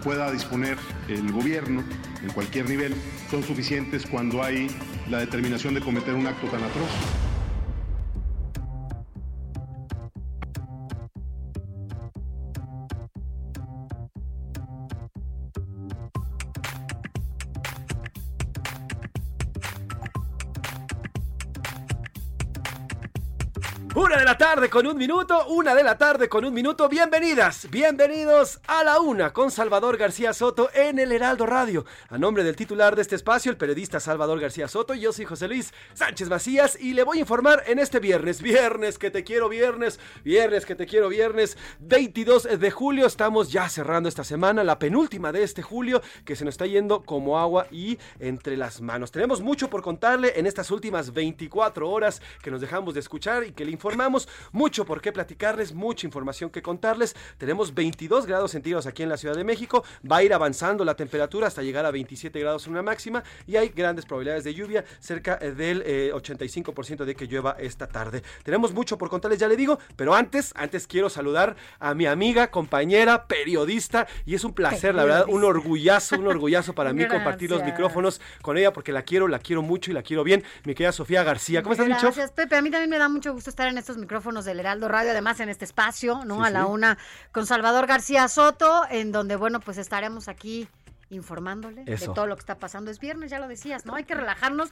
Pueda disponer el gobierno en cualquier nivel son suficientes cuando hay la determinación de cometer un acto tan atroz. Una de la tarde con un minuto, una de la tarde con un minuto. Bienvenidas, bienvenidos a la una con Salvador García Soto en el Heraldo Radio. A nombre del titular de este espacio, el periodista Salvador García Soto, yo soy José Luis Sánchez Macías y le voy a informar en este viernes, viernes que te quiero viernes, viernes que te quiero viernes, 22 de julio. Estamos ya cerrando esta semana, la penúltima de este julio que se nos está yendo como agua y entre las manos. Tenemos mucho por contarle en estas últimas 24 horas que nos dejamos de escuchar y que le informamos, mucho por qué platicarles, mucha información que contarles. Tenemos 22 grados centígrados aquí en la Ciudad de México, va a ir avanzando la temperatura hasta llegar a 27 grados en una máxima y hay grandes probabilidades de lluvia, cerca eh, del eh, 85% de que llueva esta tarde. Tenemos mucho por contarles, ya le digo, pero antes, antes quiero saludar a mi amiga, compañera, periodista y es un placer, la verdad, un orgullazo, un orgullazo para mí compartir los micrófonos con ella porque la quiero, la quiero mucho y la quiero bien. Mi querida Sofía García, ¿cómo estás, Micho? Gracias, Pepe. A mí también me da mucho gusto estar en estos micrófonos del Heraldo Radio, además en este espacio, ¿no? Sí, a la sí. una con Salvador García Soto, en donde, bueno, pues estaremos aquí informándole Eso. de todo lo que está pasando. Es viernes, ya lo decías, ¿no? Hay que relajarnos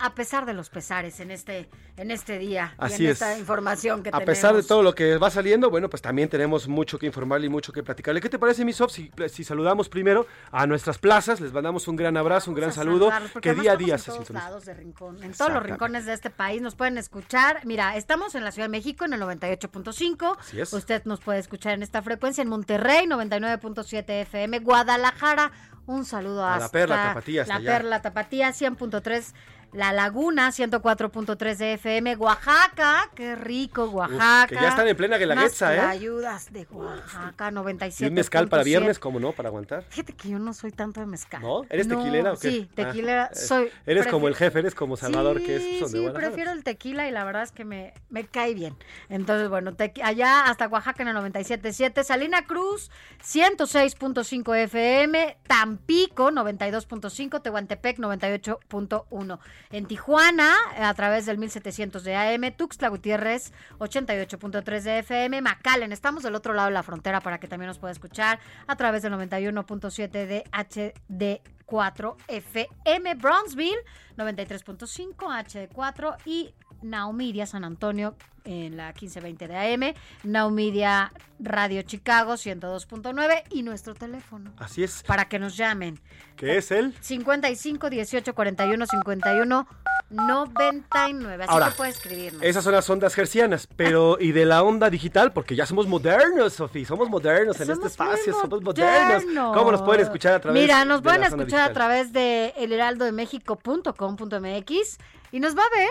a pesar de los pesares en este, en este día Así y en es. esta información que A tenemos. pesar de todo lo que va saliendo, bueno, pues también tenemos mucho que informarle y mucho que platicarle. ¿Qué te parece, mi Sof, si, si saludamos primero a nuestras plazas? Les mandamos un gran abrazo, un gran a saludo, que día a día en se todos lados de rincón, en todos los rincones de este país nos pueden escuchar. Mira, estamos en la Ciudad de México en el 98.5. Así es. Usted nos puede escuchar en esta frecuencia en Monterrey 99.7 FM, Guadalajara. Un saludo A a la Perla Tapatía, hasta La allá. Perla Tapatía 100.3 La Laguna 104.3 de FM, Oaxaca, qué rico Oaxaca. que ya están en plena guelaguetza, ¿eh? ayudas de Oaxaca 97. Y un mezcal para viernes, ¿cómo no? Para aguantar. Fíjate que yo no soy tanto de mezcal. ¿No? ¿Eres No, tequilera o qué? Sí, Ah, tequilera. eh, soy. Eres como el jefe, eres como Salvador, que es Sí, de Sí, prefiero el tequila y la verdad es que me, me cae bien. Entonces, bueno, allá hasta Oaxaca en el 97.7, Salina Cruz 106.5 FM, Tampico 92.5, Tehuantepec 98.1. En Tijuana, a través del 1700 de AM, Tuxtla Gutiérrez 88.3 de FM, McAllen, estamos del otro lado de la frontera para que también nos pueda escuchar a través del 91.7 de HD4 FM, Brownsville 93.5 HD4 y Naumedia San Antonio en la 1520 de AM, Naumedia Radio Chicago 102.9 y nuestro teléfono Así es. para que nos llamen. ¿Qué es él? 55 18 41 51 99. Así Ahora, que puede escribirnos. Esas son las ondas gercianas, pero ¿y de la onda digital? Porque ya somos modernos, Sofía, somos modernos en este espacio, somos modernos. ¿Cómo nos pueden escuchar a través Mira, nos pueden escuchar a través de elheraldodemexico.com.mx y nos va a ver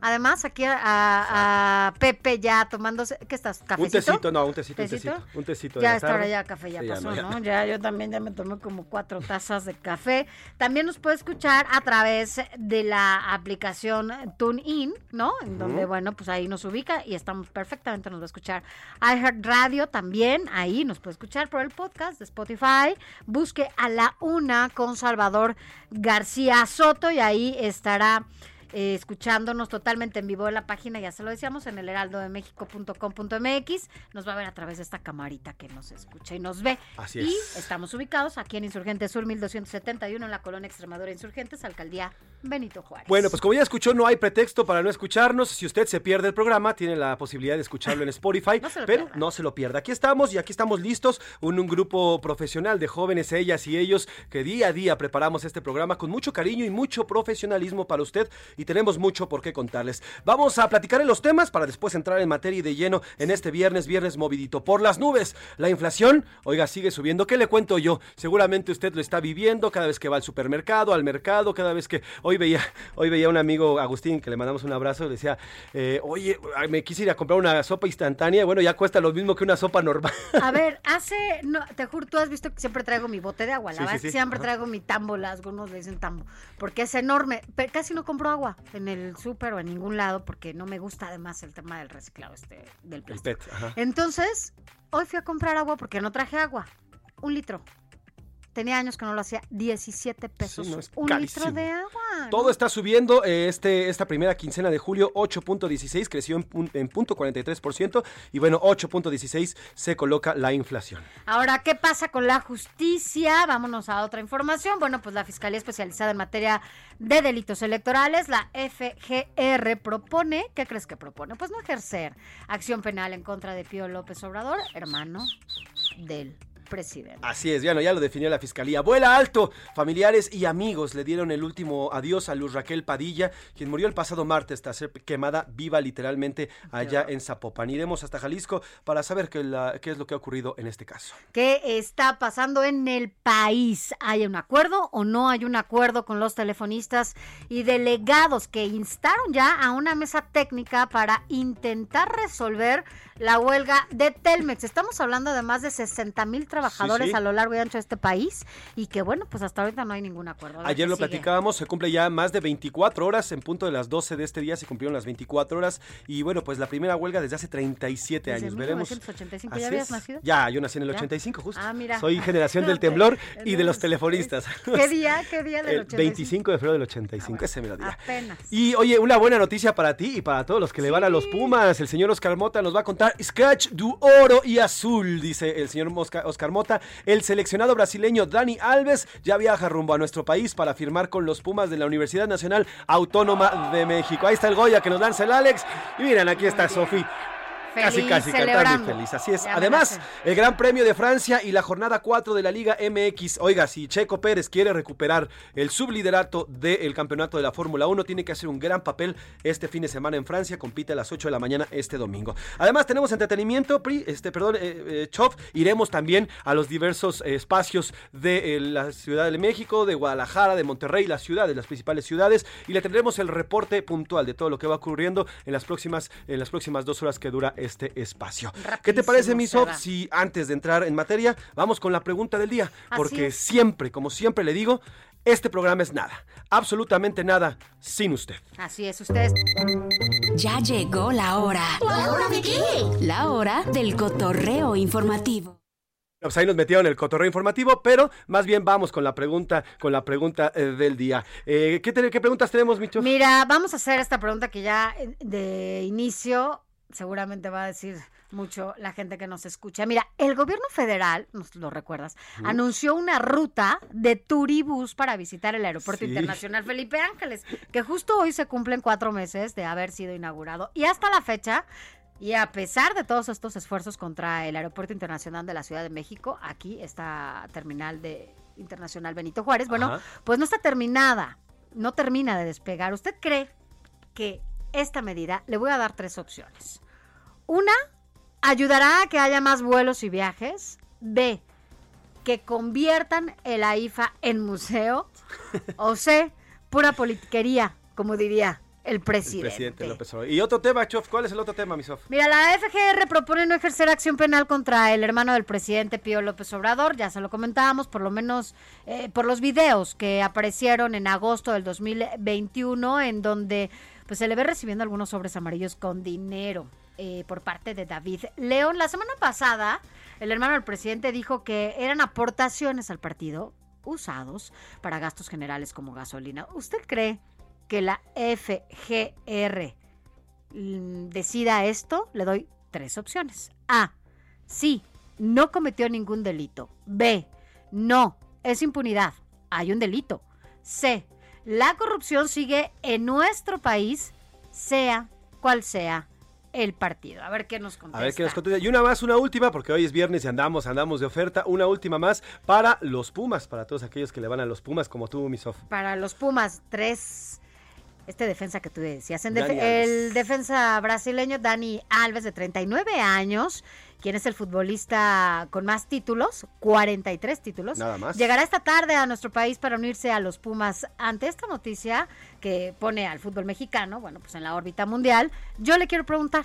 Además, aquí a, a- a Pepe ya tomándose. ¿Qué estás? ¿Cafecito? Un tecito, no, un tecito, un ¿Tecito? tecito. Un tecito. de Ya la esta hora tarde. ya café ya Sí, pasó, ya ¿no? no, Ya yo también ya me tomé como cuatro tazas de café. También nos puede escuchar a través de la aplicación TuneIn, ¿no? En donde, bueno, pues ahí nos ubica y estamos perfectamente, nos va a escuchar. iHeartRadio también, ahí nos puede escuchar por el podcast de Spotify. Busque a la una con Salvador García Soto y ahí estará eh, escuchándonos totalmente en vivo en la página, ya se lo decíamos, en el heraldodemexico.com.mx. Nos va a ver a través de esta camarita que nos escucha y nos ve. Así y es. estamos ubicados aquí en Insurgente Sur 1271 en la colonia Extremadura Insurgentes, alcaldía Benito Juárez. Bueno, pues como ya escuchó, no hay pretexto para no escucharnos. Si usted se pierde el programa, tiene la posibilidad de escucharlo en Spotify, No pero pierda. no se lo pierda. Aquí estamos y aquí estamos listos, un, un grupo profesional de jóvenes, ellas y ellos, que día a día preparamos este programa con mucho cariño y mucho profesionalismo para usted y tenemos mucho por qué contarles. Vamos a platicar en los temas para después entrar en materia y de lleno en este viernes, viernes movidito por las nubes. La inflación, oiga, sigue subiendo. ¿Qué le cuento yo? Seguramente usted lo está viviendo cada vez que va al supermercado, al mercado, cada vez que hoy veía, hoy veía un amigo Agustín que le mandamos un abrazo, le decía, eh, oye, me quise ir a comprar una sopa instantánea, bueno, ya cuesta lo mismo que una sopa normal. A ver, hace, no, te juro, tú has visto que siempre traigo mi bote de agua, la Sí, verdad sí, sí, siempre ajá. traigo mi tambo, las algunos le dicen tambo, porque es enorme, pero casi no compro agua en el súper o en ningún lado, porque no me gusta además el tema del reciclado este, del El plástico. PET, ajá. Entonces, hoy fui a comprar agua porque no traje agua, un litro. Tenía años que no lo hacía, 17 pesos. no, un carísimo. litro de agua. Todo ¿no? está subiendo. eh, Este, esta primera quincena de julio, 8.16, creció en, en punto 43%. Y bueno, 8.16 se coloca la inflación. Ahora, ¿qué pasa con la justicia? Vámonos a otra información. Bueno, pues la Fiscalía Especializada en Materia de Delitos Electorales, la FGR, propone, ¿qué crees que propone? Pues no ejercer acción penal en contra de Pío López Obrador, hermano del presidente. Así es, ya, no, ya lo definió la fiscalía. Vuela alto. Familiares y amigos le dieron el último adiós a Luz Raquel Padilla, quien murió el pasado martes tras ser quemada viva literalmente allá en Zapopan. Iremos hasta Jalisco para saber qué, la- qué es lo que ha ocurrido en este caso. ¿Qué está pasando en el país? ¿Hay un acuerdo o no hay un acuerdo con los telefonistas y delegados que instaron ya a una mesa técnica para intentar resolver la huelga de Telmex? Estamos hablando de más de 60 mil trabajadores sí. a lo largo y ancho de este país y que bueno, pues hasta ahorita no hay ningún acuerdo. Ayer lo sigue. platicábamos, se cumple ya más de 24 horas, en punto de las 12 de este día se cumplieron las 24 horas y bueno, pues la primera huelga desde hace 37 Desde años, veremos. 1985, Así ¿ya habías es. nacido? Ya, yo nací en el ¿Ya? 85 justo. Ah, mira. Soy generación del temblor y de los Entonces, telefonistas. ¿Qué día? ¿Qué día del El 85? 25 de febrero del 85, ese me lo diga. Apenas. Y oye, una buena noticia para ti y para todos los que le van a los Pumas. El señor Oscar Mota nos va a contar Scratch du oro y azul, dice el señor Oscar Mota. El seleccionado brasileño Dani Alves ya viaja rumbo a nuestro país para firmar con los Pumas de la Universidad Nacional Autónoma de México. Ahí está el Goya que nos lanza el Alex. Y miren, aquí está Sofi. Casi, casi, cantando y feliz. Así es. Ya Además, el Gran Premio de Francia y la jornada 4 de la Liga MX. Oiga, si Checo Pérez quiere recuperar el subliderato del campeonato de la Fórmula 1, tiene que hacer un gran papel este fin de semana en Francia. Compite a las 8 de la mañana este domingo. Además, tenemos entretenimiento, Pri, este, perdón, eh, eh, Chop. Iremos también a los diversos eh, espacios de eh, la Ciudad de México, de Guadalajara, de Monterrey, las ciudades, las principales ciudades. Y le tendremos el reporte puntual de todo lo que va ocurriendo en las próximas, en las próximas dos horas que dura este espacio. ¿Qué te parece, Rapidísimo mi se Sof, va. si antes de entrar en materia, vamos con la pregunta del día? Porque siempre, como siempre le digo, este programa es nada, absolutamente nada sin usted. Así es, ustedes. Ya llegó la hora. ¿La hora de qué? La hora del cotorreo informativo. Pues ahí nos metieron el cotorreo informativo, pero más bien vamos con la pregunta, con la pregunta eh, del día. Eh, ¿qué, te- qué preguntas tenemos, Micho? Mira, vamos a hacer esta pregunta que ya eh, de inicio seguramente va a decir mucho la gente que nos escucha. Mira, el gobierno federal, nos lo recuerdas, anunció una ruta de turibús para visitar el Aeropuerto Sí. Internacional Felipe Ángeles, que justo hoy se cumplen cuatro meses de haber sido inaugurado. Y hasta la fecha, y a pesar de todos estos esfuerzos contra el Aeropuerto Internacional de la Ciudad de México, aquí está terminal de Internacional Benito Juárez, bueno, Ajá. pues no está terminada, no termina de despegar. ¿Usted cree que esta medida, le voy a dar tres opciones? Una, ayudará a que haya más vuelos y viajes. B, que conviertan el AIFA en museo. O C, pura politiquería, como diría el presidente. El presidente López Obrador. Y otro tema, Chof, ¿cuál es el otro tema, mi Sof? Mira, la FGR propone no ejercer acción penal contra el hermano del presidente Pío López Obrador, ya se lo comentábamos, por lo menos eh, por los videos que aparecieron en agosto del 2021, en donde pues se le ve recibiendo algunos sobres amarillos con dinero. eh, por parte de David León. La semana pasada, el hermano del presidente dijo que eran aportaciones al partido usados para gastos generales como gasolina. ¿Usted cree que la FGR mm, decida esto? Le doy tres opciones. A. Sí, no cometió ningún delito. B. No, es impunidad. Hay un delito. C. La corrupción sigue en nuestro país, sea cual sea el partido. A ver qué nos contesta. A ver qué nos contesta. Y una más, una última, porque hoy es viernes y andamos, andamos de oferta. Una última más para los Pumas, para todos aquellos que le van a los Pumas, como tú, mi Sof. Para los Pumas, tres. Este defensa que tú decías. En Dani def- Alves. el defensa brasileño Dani Alves, de 39 años, quien es el futbolista con más títulos, 43 títulos. Nada más. Llegará esta tarde a nuestro país para unirse a los Pumas. Ante esta noticia que pone al fútbol mexicano, bueno, pues en la órbita mundial, yo le quiero preguntar.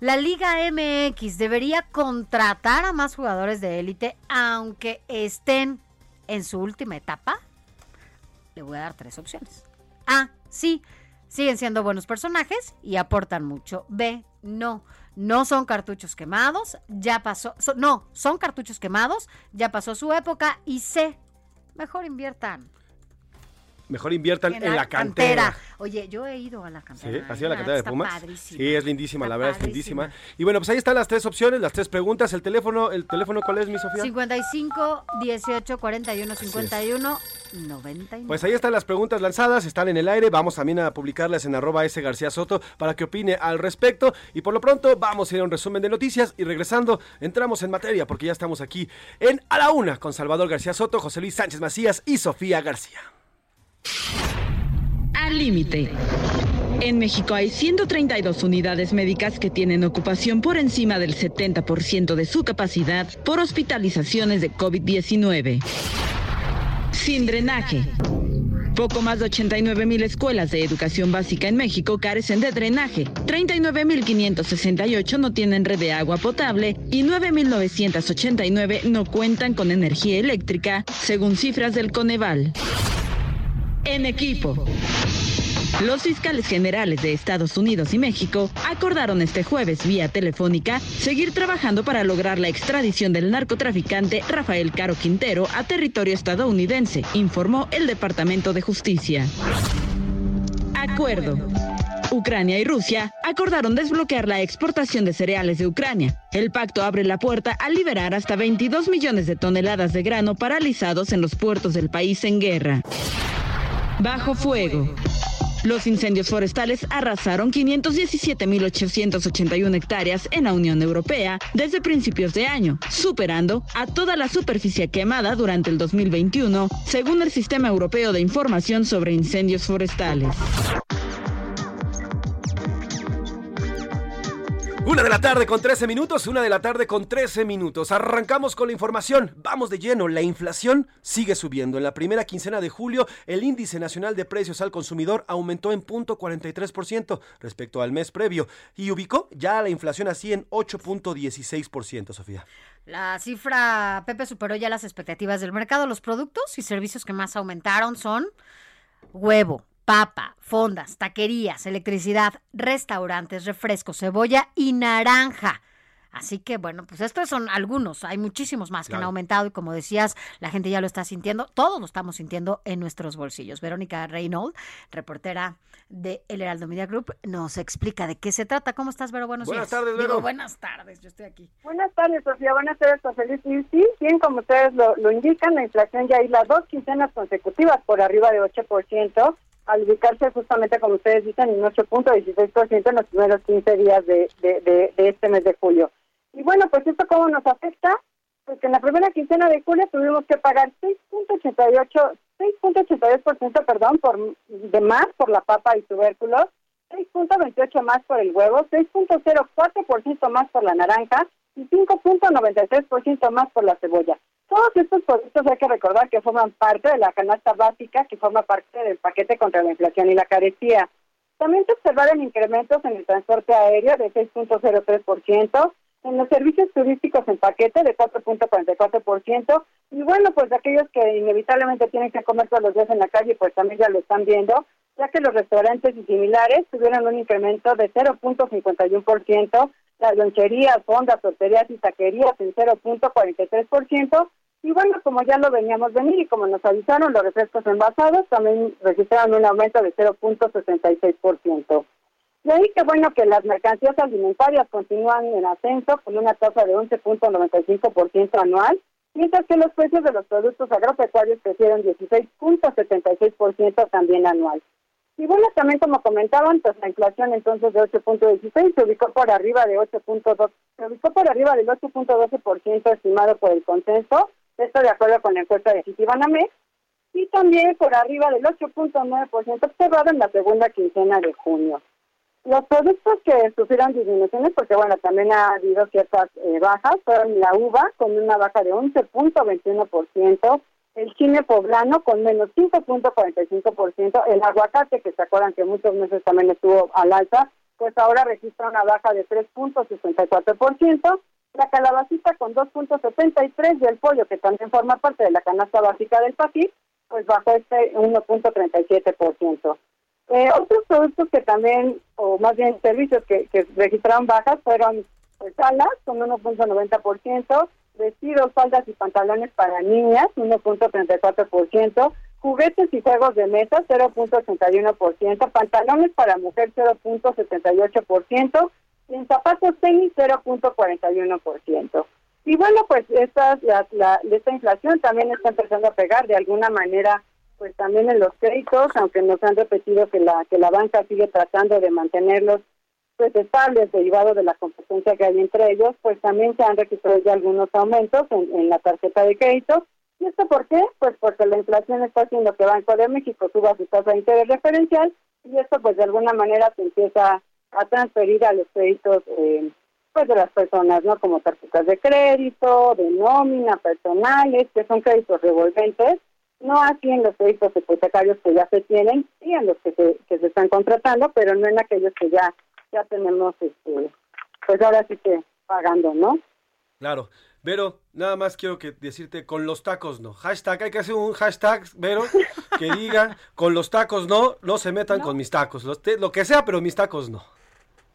La Liga MX debería contratar a más jugadores de élite aunque estén en su última etapa. Le voy a dar tres opciones. A, sí, siguen siendo buenos personajes y aportan mucho. B, no, no son cartuchos quemados, ya pasó, no, son cartuchos quemados, ya pasó su época. Y C, mejor inviertan Mejor inviertan en, la cantera. Oye, yo he ido a la Sí, cantera. así a la ¿eh? cantera de Pumas. padrísima. Sí, es lindísima, Está la verdad es lindísima. Y bueno, pues ahí están las tres opciones, las tres preguntas. El teléfono, el teléfono ¿cuál es, mi Sofía? 55 18 41 51 99. Pues ahí están las preguntas lanzadas, están en el aire. Vamos también a publicarlas en arroba S García Soto para que opine al respecto. Y por lo pronto vamos a ir a un resumen de noticias y regresando entramos en materia porque ya estamos aquí en A la Una con Salvador García Soto, José Luis Sánchez Macías y Sofía García. Al límite. En México hay 132 unidades médicas que tienen ocupación por encima del 70% de su capacidad por hospitalizaciones de COVID-19. Sin drenaje. Poco más de 89 mil escuelas de educación básica en México carecen de drenaje, 39.568 no tienen red de agua potable y 9.989 no cuentan con energía eléctrica, según cifras del Coneval. En equipo. Los fiscales generales de Estados Unidos y México acordaron este jueves vía telefónica seguir trabajando para lograr la extradición del narcotraficante Rafael Caro Quintero a territorio estadounidense, informó el Departamento de Justicia. Acuerdo. Ucrania y Rusia acordaron desbloquear la exportación de cereales de Ucrania. El pacto abre la puerta a liberar hasta 22 millones de toneladas de grano paralizados en los puertos del país en guerra. Bajo fuego. Los incendios forestales arrasaron 517.881 hectáreas en la Unión Europea desde principios de año, superando a toda la superficie quemada durante el 2021, según el Sistema Europeo de Información sobre Incendios Forestales. Una de la tarde con 13 minutos, una de la tarde con 13 minutos. Arrancamos con la información. Vamos de lleno. La inflación sigue subiendo. En la primera quincena de julio, el índice nacional de precios al consumidor aumentó en 0.43% respecto al mes previo y ubicó ya la inflación así en 8.16%, Sofía. La cifra, Pepe, superó ya las expectativas del mercado. Los productos y servicios que más aumentaron son huevo, papa, fondas, taquerías, electricidad, restaurantes, refrescos, cebolla y naranja. Así que bueno, pues estos son algunos, hay muchísimos más que han aumentado y como decías, la gente ya lo está sintiendo, todos lo estamos sintiendo en nuestros bolsillos. Verónica Reynolds, reportera de El Heraldo Media Group, nos explica de qué se trata. ¿Cómo estás, Vero? Buenos Buenas días. tardes, Digo, Vero. buenas tardes, yo estoy aquí. Buenas tardes, Sofía. Buenas tardes, Luis. Y sí, bien, como ustedes lo, lo indican, la inflación ya las dos quincenas consecutivas por arriba de 8%, al ubicarse justamente, como ustedes dicen, en 8.16% en los primeros 15 días de, de, de- de este mes de julio. Y bueno, pues esto cómo nos afecta, pues en la primera quincena de julio tuvimos que pagar 6.88, 6.82%, perdón, por de más por la papa y tubérculos, 6.28 más por el huevo, 6.04% más por la naranja y 5.93% más por la cebolla. Todos estos productos hay que recordar que forman parte de la canasta básica, que forma parte del paquete contra la inflación y la carestía. También se observaron incrementos en el transporte aéreo de 6.03%, en los servicios turísticos en paquete de 4.44%, y bueno, pues aquellos que inevitablemente tienen que comer todos los días en la calle, pues también ya lo están viendo, ya que los restaurantes y similares tuvieron un incremento de 0.51%, las loncherías, fondas, torterías y taquerías en 0.43%, y bueno, como ya lo veníamos venir y como nos avisaron, los refrescos envasados también registraron un aumento de 0.66%. Y ahí que bueno que las mercancías alimentarias continúan en ascenso con una tasa de 11.95% anual, mientras que los precios de los productos agropecuarios crecieron 16.76% también anual. Y bueno, también como comentaban, pues la inflación entonces de 8.16 se ubicó por arriba de 8.2, se ubicó por arriba del 8.12% estimado por el consenso, esto de acuerdo con la encuesta de Citibanamex, y también por arriba del 8.9% observado en la segunda quincena de junio. Los productos que sufrieron disminuciones, porque bueno, también ha habido ciertas eh, bajas, fueron la uva con una baja de 11.21%, el chile poblano con menos 5.45%, el aguacate, que se acuerdan que muchos meses también estuvo al alza, pues ahora registra una baja de 3.64%, la calabacita con 2.73% y el pollo, que también forma parte de la canasta básica del paquete, pues bajó este 1.37%. Eh, otros productos que también, o más bien servicios que, que registraron bajas fueron pues, con 1.90%, vestidos, faldas y pantalones para niñas 1.34%, juguetes y juegos de mesa 0.81%, pantalones para mujer 0.78% y en zapatos tenis 0.41%. Y bueno, pues esta, la, esta inflación también está empezando a pegar de alguna manera pues también en los créditos, aunque nos han repetido que la que la banca sigue tratando de mantenerlos pues estables derivado de la competencia que hay entre ellos, pues también se han registrado ya algunos aumentos en, la tarjeta de crédito. ¿Y esto por qué? Pues porque la inflación está haciendo que Banco de México suba su tasa de interés referencial y esto pues de alguna manera se empieza a transferir a los créditos eh, pues de las personas, ¿no? Como tarjetas de crédito, de nómina, personales, que son créditos revolventes, no así en los créditos hipotecarios que ya se tienen y en los que se, que se están contratando, pero no en aquellos que ya, ya tenemos, este, pues ahora sí que pagando, ¿no? Claro. Vero, nada más quiero que decirte con los tacos no. Hashtag, hay que hacer un hashtag, Vero, que diga con los tacos no, no se metan con mis tacos. lo que sea, pero mis tacos no.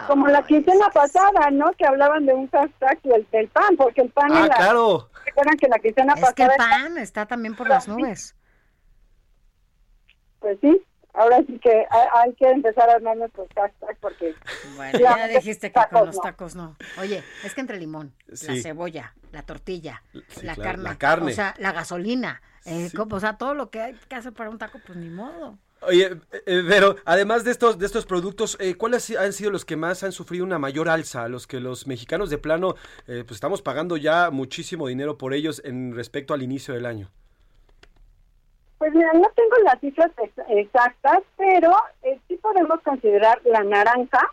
Como la quincena pasada, ¿no? Que hablaban de un hashtag del, del pan, porque el pan... Ah, claro. ¿Recuerdan que la quincena es que el pan está también por las nubes. Pues sí, ahora sí que hay, que empezar a armar nuestros hashtags porque... Bueno, ya, dijiste que con los tacos no. Oye, es que entre limón, la cebolla, la tortilla, la, carne, la, carne, o sea, la gasolina, eh, o sea, todo lo que hay que hacer para un taco, pues ni modo. Oye, eh, pero además de estos, de estos productos, eh, ¿cuáles han sido los que más han sufrido una mayor alza? Los que los mexicanos de plano, eh, pues estamos pagando ya muchísimo dinero por ellos en respecto al inicio del año. Pues mira, no tengo las cifras exactas, pero sí podemos considerar la naranja,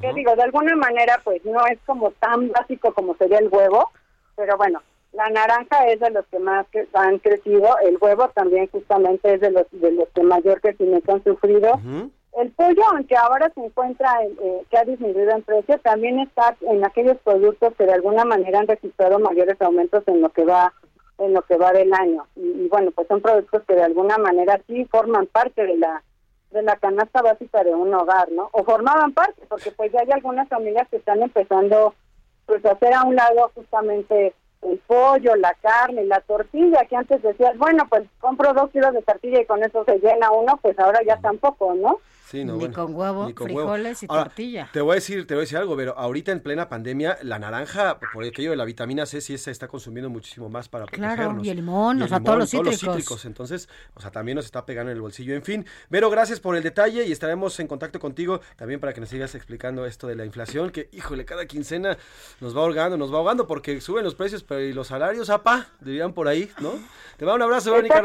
que digo, de alguna manera pues no es como tan básico como sería el huevo, pero bueno, la naranja es de los que más han crecido, el huevo también justamente es de los de los que mayor crecimiento han sufrido. El pollo, aunque ahora se encuentra, eh, que ha disminuido en precio, también está en aquellos productos que de alguna manera han registrado mayores aumentos en lo que va en lo que va del año. Y, bueno, pues son productos que de alguna manera sí forman parte de la de la canasta básica de un hogar, ¿no? O formaban parte, porque pues ya hay algunas familias que están empezando pues a hacer a un lado justamente el pollo, la carne, la tortilla, que antes decías, bueno, pues compro dos kilos de tortilla y con eso se llena uno, pues ahora ya tampoco, ¿no? Ni, con huevo, frijoles y tortilla. Te voy a decir, te voy a decir algo, pero ahorita en plena pandemia, la naranja, por aquello de la vitamina C, sí se está consumiendo muchísimo más para protegernos. Claro, y el limón, o sea, todos, los, cítricos. Entonces, o sea, también nos está pegando en el bolsillo. En fin, Vero, gracias por el detalle y estaremos en contacto contigo también para que nos sigas explicando esto de la inflación, que, híjole, cada quincena nos va ahogando, nos va ahogando porque suben los precios, pero y los salarios, apa, dirían por ahí, ¿no? Te va un abrazo, Verónica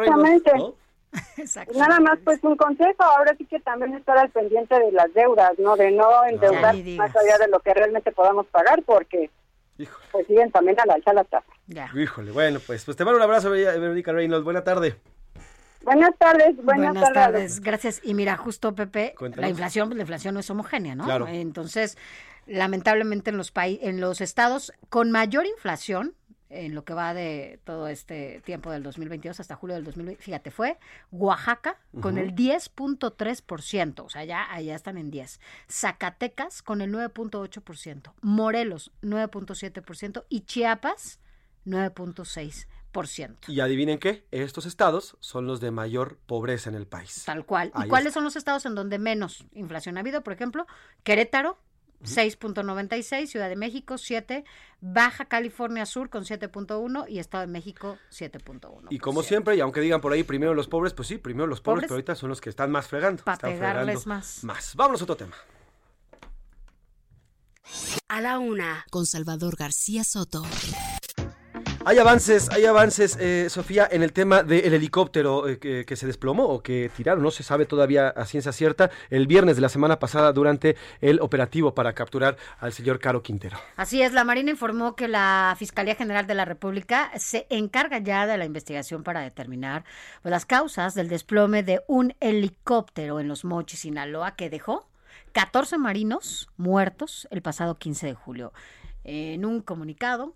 Reynolds. Nada más, pues un consejo, ahora sí que también estar al pendiente de las deudas, ¿no? De no endeudar más allá de lo que realmente podamos pagar, porque pues siguen también a la alza las tasas. Híjole, bueno, pues, pues te mando un abrazo, Verónica Reynolds, buena tarde. Buenas tardes, buenas, Buenas tardes. tardes, gracias. Y mira, justo Pepe, Cuéntanos. la inflación, pues, la inflación no es homogénea, ¿no? Claro. Entonces, lamentablemente en los países, en los estados con mayor inflación, en lo que va de todo este tiempo del 2022 hasta julio del 2020, fíjate, fue Oaxaca con el 10.3%, o sea, ya allá están en 10. Zacatecas con el 9.8%, Morelos 9.7% y Chiapas 9.6%. Y adivinen qué, estos estados son los de mayor pobreza en el país. Tal cual. Ahí ¿Y cuáles está. son los estados en donde menos inflación ha habido? Por ejemplo, Querétaro, 6.96, Ciudad de México, 7, Baja California Sur con 7.1 y Estado de México, 7.1. Y como siempre, y aunque digan por ahí primero los pobres, pues sí, primero los pobres, Pobres. pero ahorita son los que están más fregando. Pa' están pegarles fregando más. Más. Vámonos a otro tema. A la una. Con Salvador García Soto. Hay avances, hay avances, eh, Sofía, en el tema del helicóptero eh, que, se desplomó o que tiraron, no se sabe todavía a ciencia cierta, el viernes de la semana pasada durante el operativo para capturar al señor Caro Quintero. Así es, la Marina informó que la Fiscalía General de la República se encarga ya de la investigación para determinar pues, las causas del desplome de un helicóptero en los Mochis, Sinaloa, que dejó 14 marinos muertos el pasado 15 de julio. En un comunicado,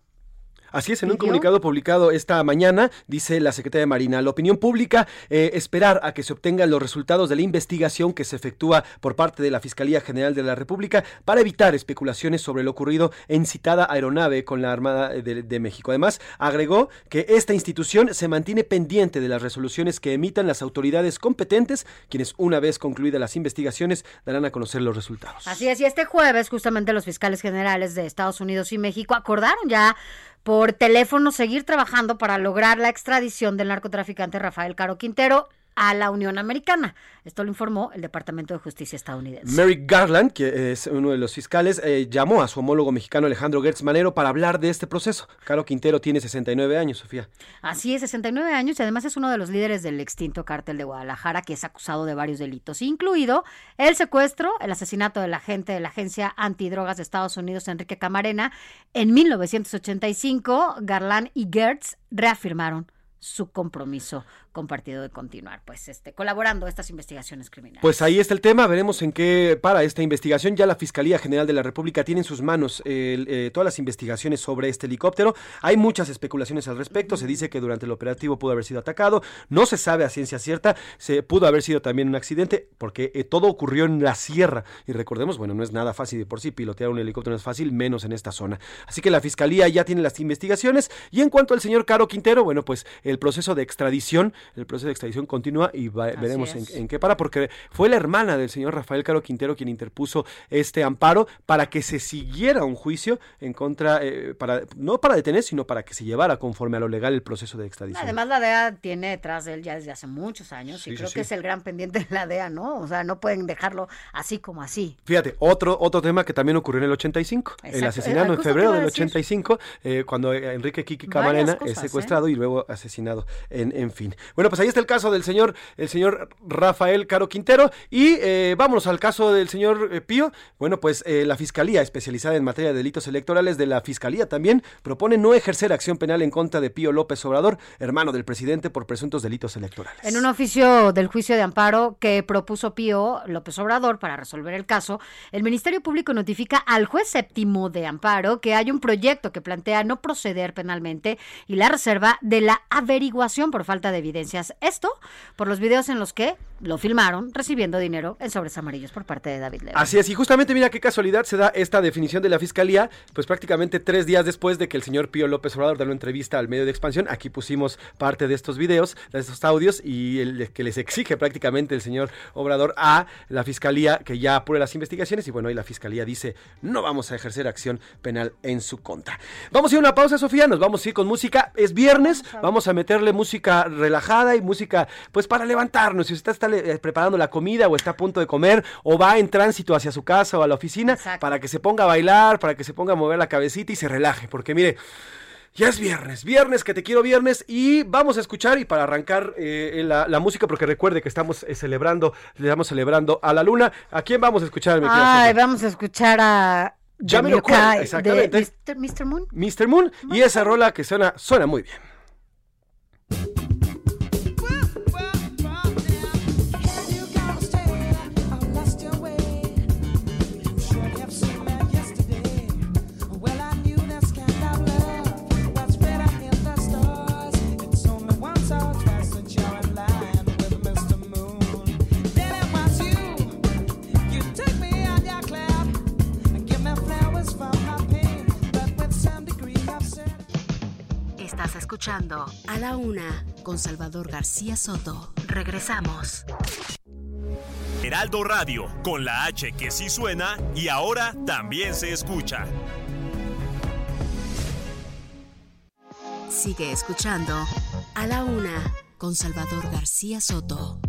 Así es, en un comunicado publicado esta mañana, dice la Secretaría de Marina, la opinión pública, eh, esperar a que se obtengan los resultados de la investigación que se efectúa por parte de la Fiscalía General de la República para evitar especulaciones sobre lo ocurrido en citada aeronave con la Armada de, de México. Además, agregó que esta institución se mantiene pendiente de las resoluciones que emitan las autoridades competentes, quienes una vez concluidas las investigaciones darán a conocer los resultados. Así es, y este jueves justamente los fiscales generales de Estados Unidos y México acordaron ya por teléfono seguir trabajando para lograr la extradición del narcotraficante Rafael Caro Quintero a la Unión Americana. Esto lo informó el Departamento de Justicia estadounidense. Merrick Garland, que es uno de los fiscales, eh, llamó a su homólogo mexicano Alejandro Gertz Manero para hablar de este proceso. Caro Quintero tiene 69 años, Sofía. Así es, 69 años y además es uno de los líderes del extinto cártel de Guadalajara que es acusado de varios delitos, incluido el secuestro, el asesinato del agente de la Agencia Antidrogas de Estados Unidos, Enrique Camarena. En 1985, Garland y Gertz reafirmaron su compromiso compartido de continuar, pues, este, colaborando estas investigaciones criminales. Pues ahí está el tema, veremos en qué para esta investigación. Ya la Fiscalía General de la República tiene en sus manos eh, eh, todas las investigaciones sobre este helicóptero. Hay muchas especulaciones al respecto, se dice que durante el operativo pudo haber sido atacado, no se sabe a ciencia cierta, se pudo haber sido también un accidente, porque eh, todo ocurrió en la sierra. Y recordemos, bueno, no es nada fácil de por sí, pilotear un helicóptero no es fácil, menos en esta zona. Así que la Fiscalía ya tiene las investigaciones. Y en cuanto al señor Caro Quintero, bueno, pues el proceso de extradición, el proceso de extradición continúa y va- veremos en, qué para, porque fue la hermana del señor Rafael Caro Quintero quien interpuso este amparo para que se siguiera un juicio en contra, eh, para no para detener, sino para que se llevara conforme a lo legal el proceso de extradición. Además, la DEA tiene detrás de él ya desde hace muchos años Sí, y creo sí. que es el gran pendiente de la DEA, ¿no? O sea, no pueden dejarlo así como así. Fíjate, otro, otro tema que también ocurrió en el 85, el asesinato eh, en febrero del decir. 85, eh, cuando Enrique Kiki Camarena es ¿eh? secuestrado y luego asesinado, en, fin. Bueno, pues ahí está el caso del señor, el señor Rafael Caro Quintero y eh, vámonos al caso del señor eh, Pío. Bueno, pues eh, la Fiscalía especializada en materia de delitos electorales de la Fiscalía también propone no ejercer acción penal en contra de Pío López Obrador, hermano del presidente, por presuntos delitos electorales. En un oficio del juicio de amparo que propuso Pío López Obrador para resolver el caso, el Ministerio Público notifica al juez séptimo de amparo que hay un proyecto que plantea no proceder penalmente y la reserva de la averiguación por falta de evidencias. Esto por los videos en los que lo filmaron recibiendo dinero en sobres amarillos por parte de David León. Así es, y justamente mira qué casualidad se da esta definición de la fiscalía, pues prácticamente tres días después de que el señor Pío López Obrador da una entrevista al medio de expansión. Aquí pusimos parte de estos videos, de estos audios, y el que les exige prácticamente el señor Obrador a la fiscalía que ya apure las investigaciones. Y bueno, y la fiscalía dice: no vamos a ejercer acción penal en su contra. Vamos a ir a una pausa, Sofía, nos vamos a ir con música. Es viernes, vamos a meterle música relajada y música, pues para levantarnos. Si usted está eh, preparando la comida o está a punto de comer o va en tránsito hacia su casa o a la oficina, para que se ponga a bailar, para que se ponga a mover la cabecita y se relaje. Porque mire, ya es viernes, viernes que te quiero viernes y vamos a escuchar y para arrancar eh, la, la música, porque recuerde que estamos eh, celebrando, le estamos celebrando a la luna. ¿A quién vamos a escuchar, mi Ay, vamos a escuchar a Jamiroquai, exactamente. de Mr. Mr. Moon. Mr. Moon y esa rola que suena, suena muy bien. Escuchando A la una. con Salvador García Soto. Regresamos. Heraldo Radio, con la H que sí suena y ahora también se escucha. Sigue escuchando A la una. con Salvador García Soto.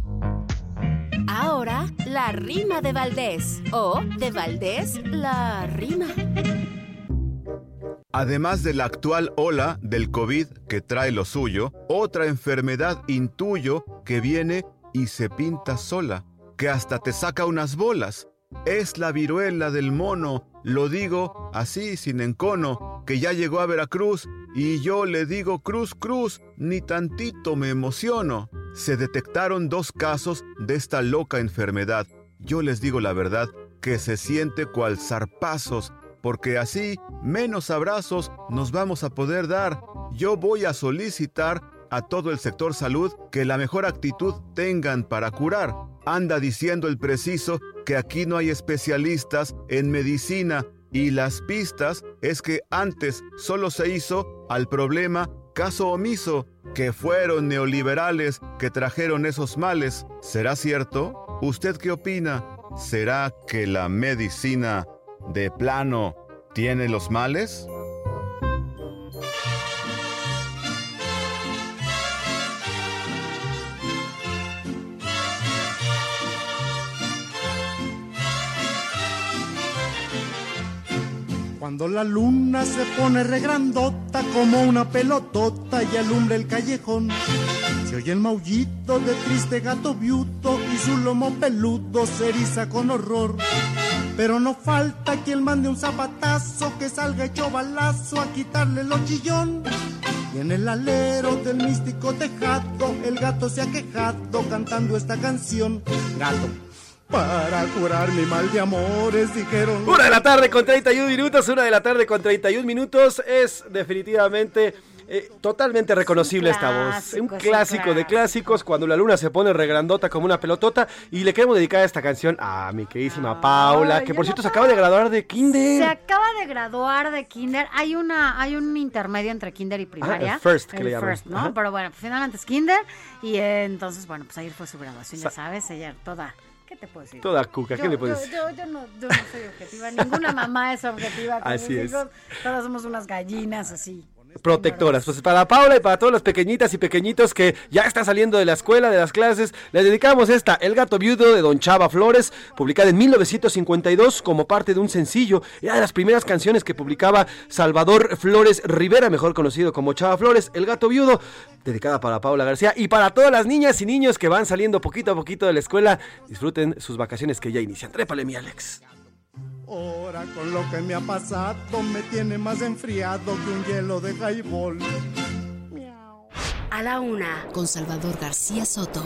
Ahora, la rima de Valdés. O, de Valdés, la rima. Además de la actual ola del COVID que trae lo suyo, otra enfermedad intuyo que viene y se pinta sola, que hasta te saca unas bolas. Es la viruela del mono, lo digo así sin encono, que ya llegó a Veracruz y yo le digo cruz cruz, ni tantito me emociono. Se detectaron dos casos de esta loca enfermedad. Yo les digo la verdad, que se siente cual zarpazos, porque así menos abrazos nos vamos a poder dar. Yo voy a solicitar a todo el sector salud que la mejor actitud tengan para curar. Anda diciendo el preciso que aquí no hay especialistas en medicina y las pistas es que antes solo se hizo al problema caso omiso, que fueron neoliberales que trajeron esos males. ¿Será cierto? ¿Usted qué opina? ¿Será que la medicina de plano tiene los males? Cuando la luna se pone regrandota como una pelotota y alumbra el callejón, se oye el maullito de triste gato viuto y su lomo peludo se eriza con horror. Pero no falta quien mande un zapatazo que salga hecho balazo a quitarle el chillón. Y en el alero del místico tejado, el gato se ha quejado cantando esta canción. Gato, para curar mi mal de amores, dijeron. Una de la tarde con 31 minutos, una de la tarde con 31 minutos. Es definitivamente eh, totalmente reconocible esta voz. Un clásico, es un clásico de clásicos, cuando la luna se pone regrandota como una pelotota. Y le queremos dedicar esta canción a mi queridísima Paula, que por cierto se acaba de graduar de Se Kinder. acaba de graduar de kinder. Hay una, hay un intermedio entre kinder y primaria. el first, que El le llaman. first, ¿no? Ajá. Pero bueno, finalmente es kinder. Y eh, entonces, bueno, pues ayer fue su graduación, ya Sa- sabes, ayer toda. ¿Qué te puedo decir? Toda cuca, ¿qué Yo- le puedes yo- decir? Yo, yo no, yo no soy objetiva. Ninguna mamá es objetiva con Así es. hijos. Todas somos unas gallinas así. Protectoras. Pues para Paula y para todas las pequeñitas y pequeñitos que ya están saliendo de la escuela, de las clases, les dedicamos esta, El gato viudo de Don Chava Flores, publicada en 1952 como parte de un sencillo. Era de las primeras canciones que publicaba Salvador Flores Rivera, mejor conocido como Chava Flores, El gato viudo, dedicada para Paula García y para todas las niñas y niños que van saliendo poquito a poquito de la escuela. Disfruten sus vacaciones que ya inician. Trépale, mi Alex. Ahora con lo que me ha pasado me tiene más enfriado que un hielo de highball. A la una. Con Salvador García Soto.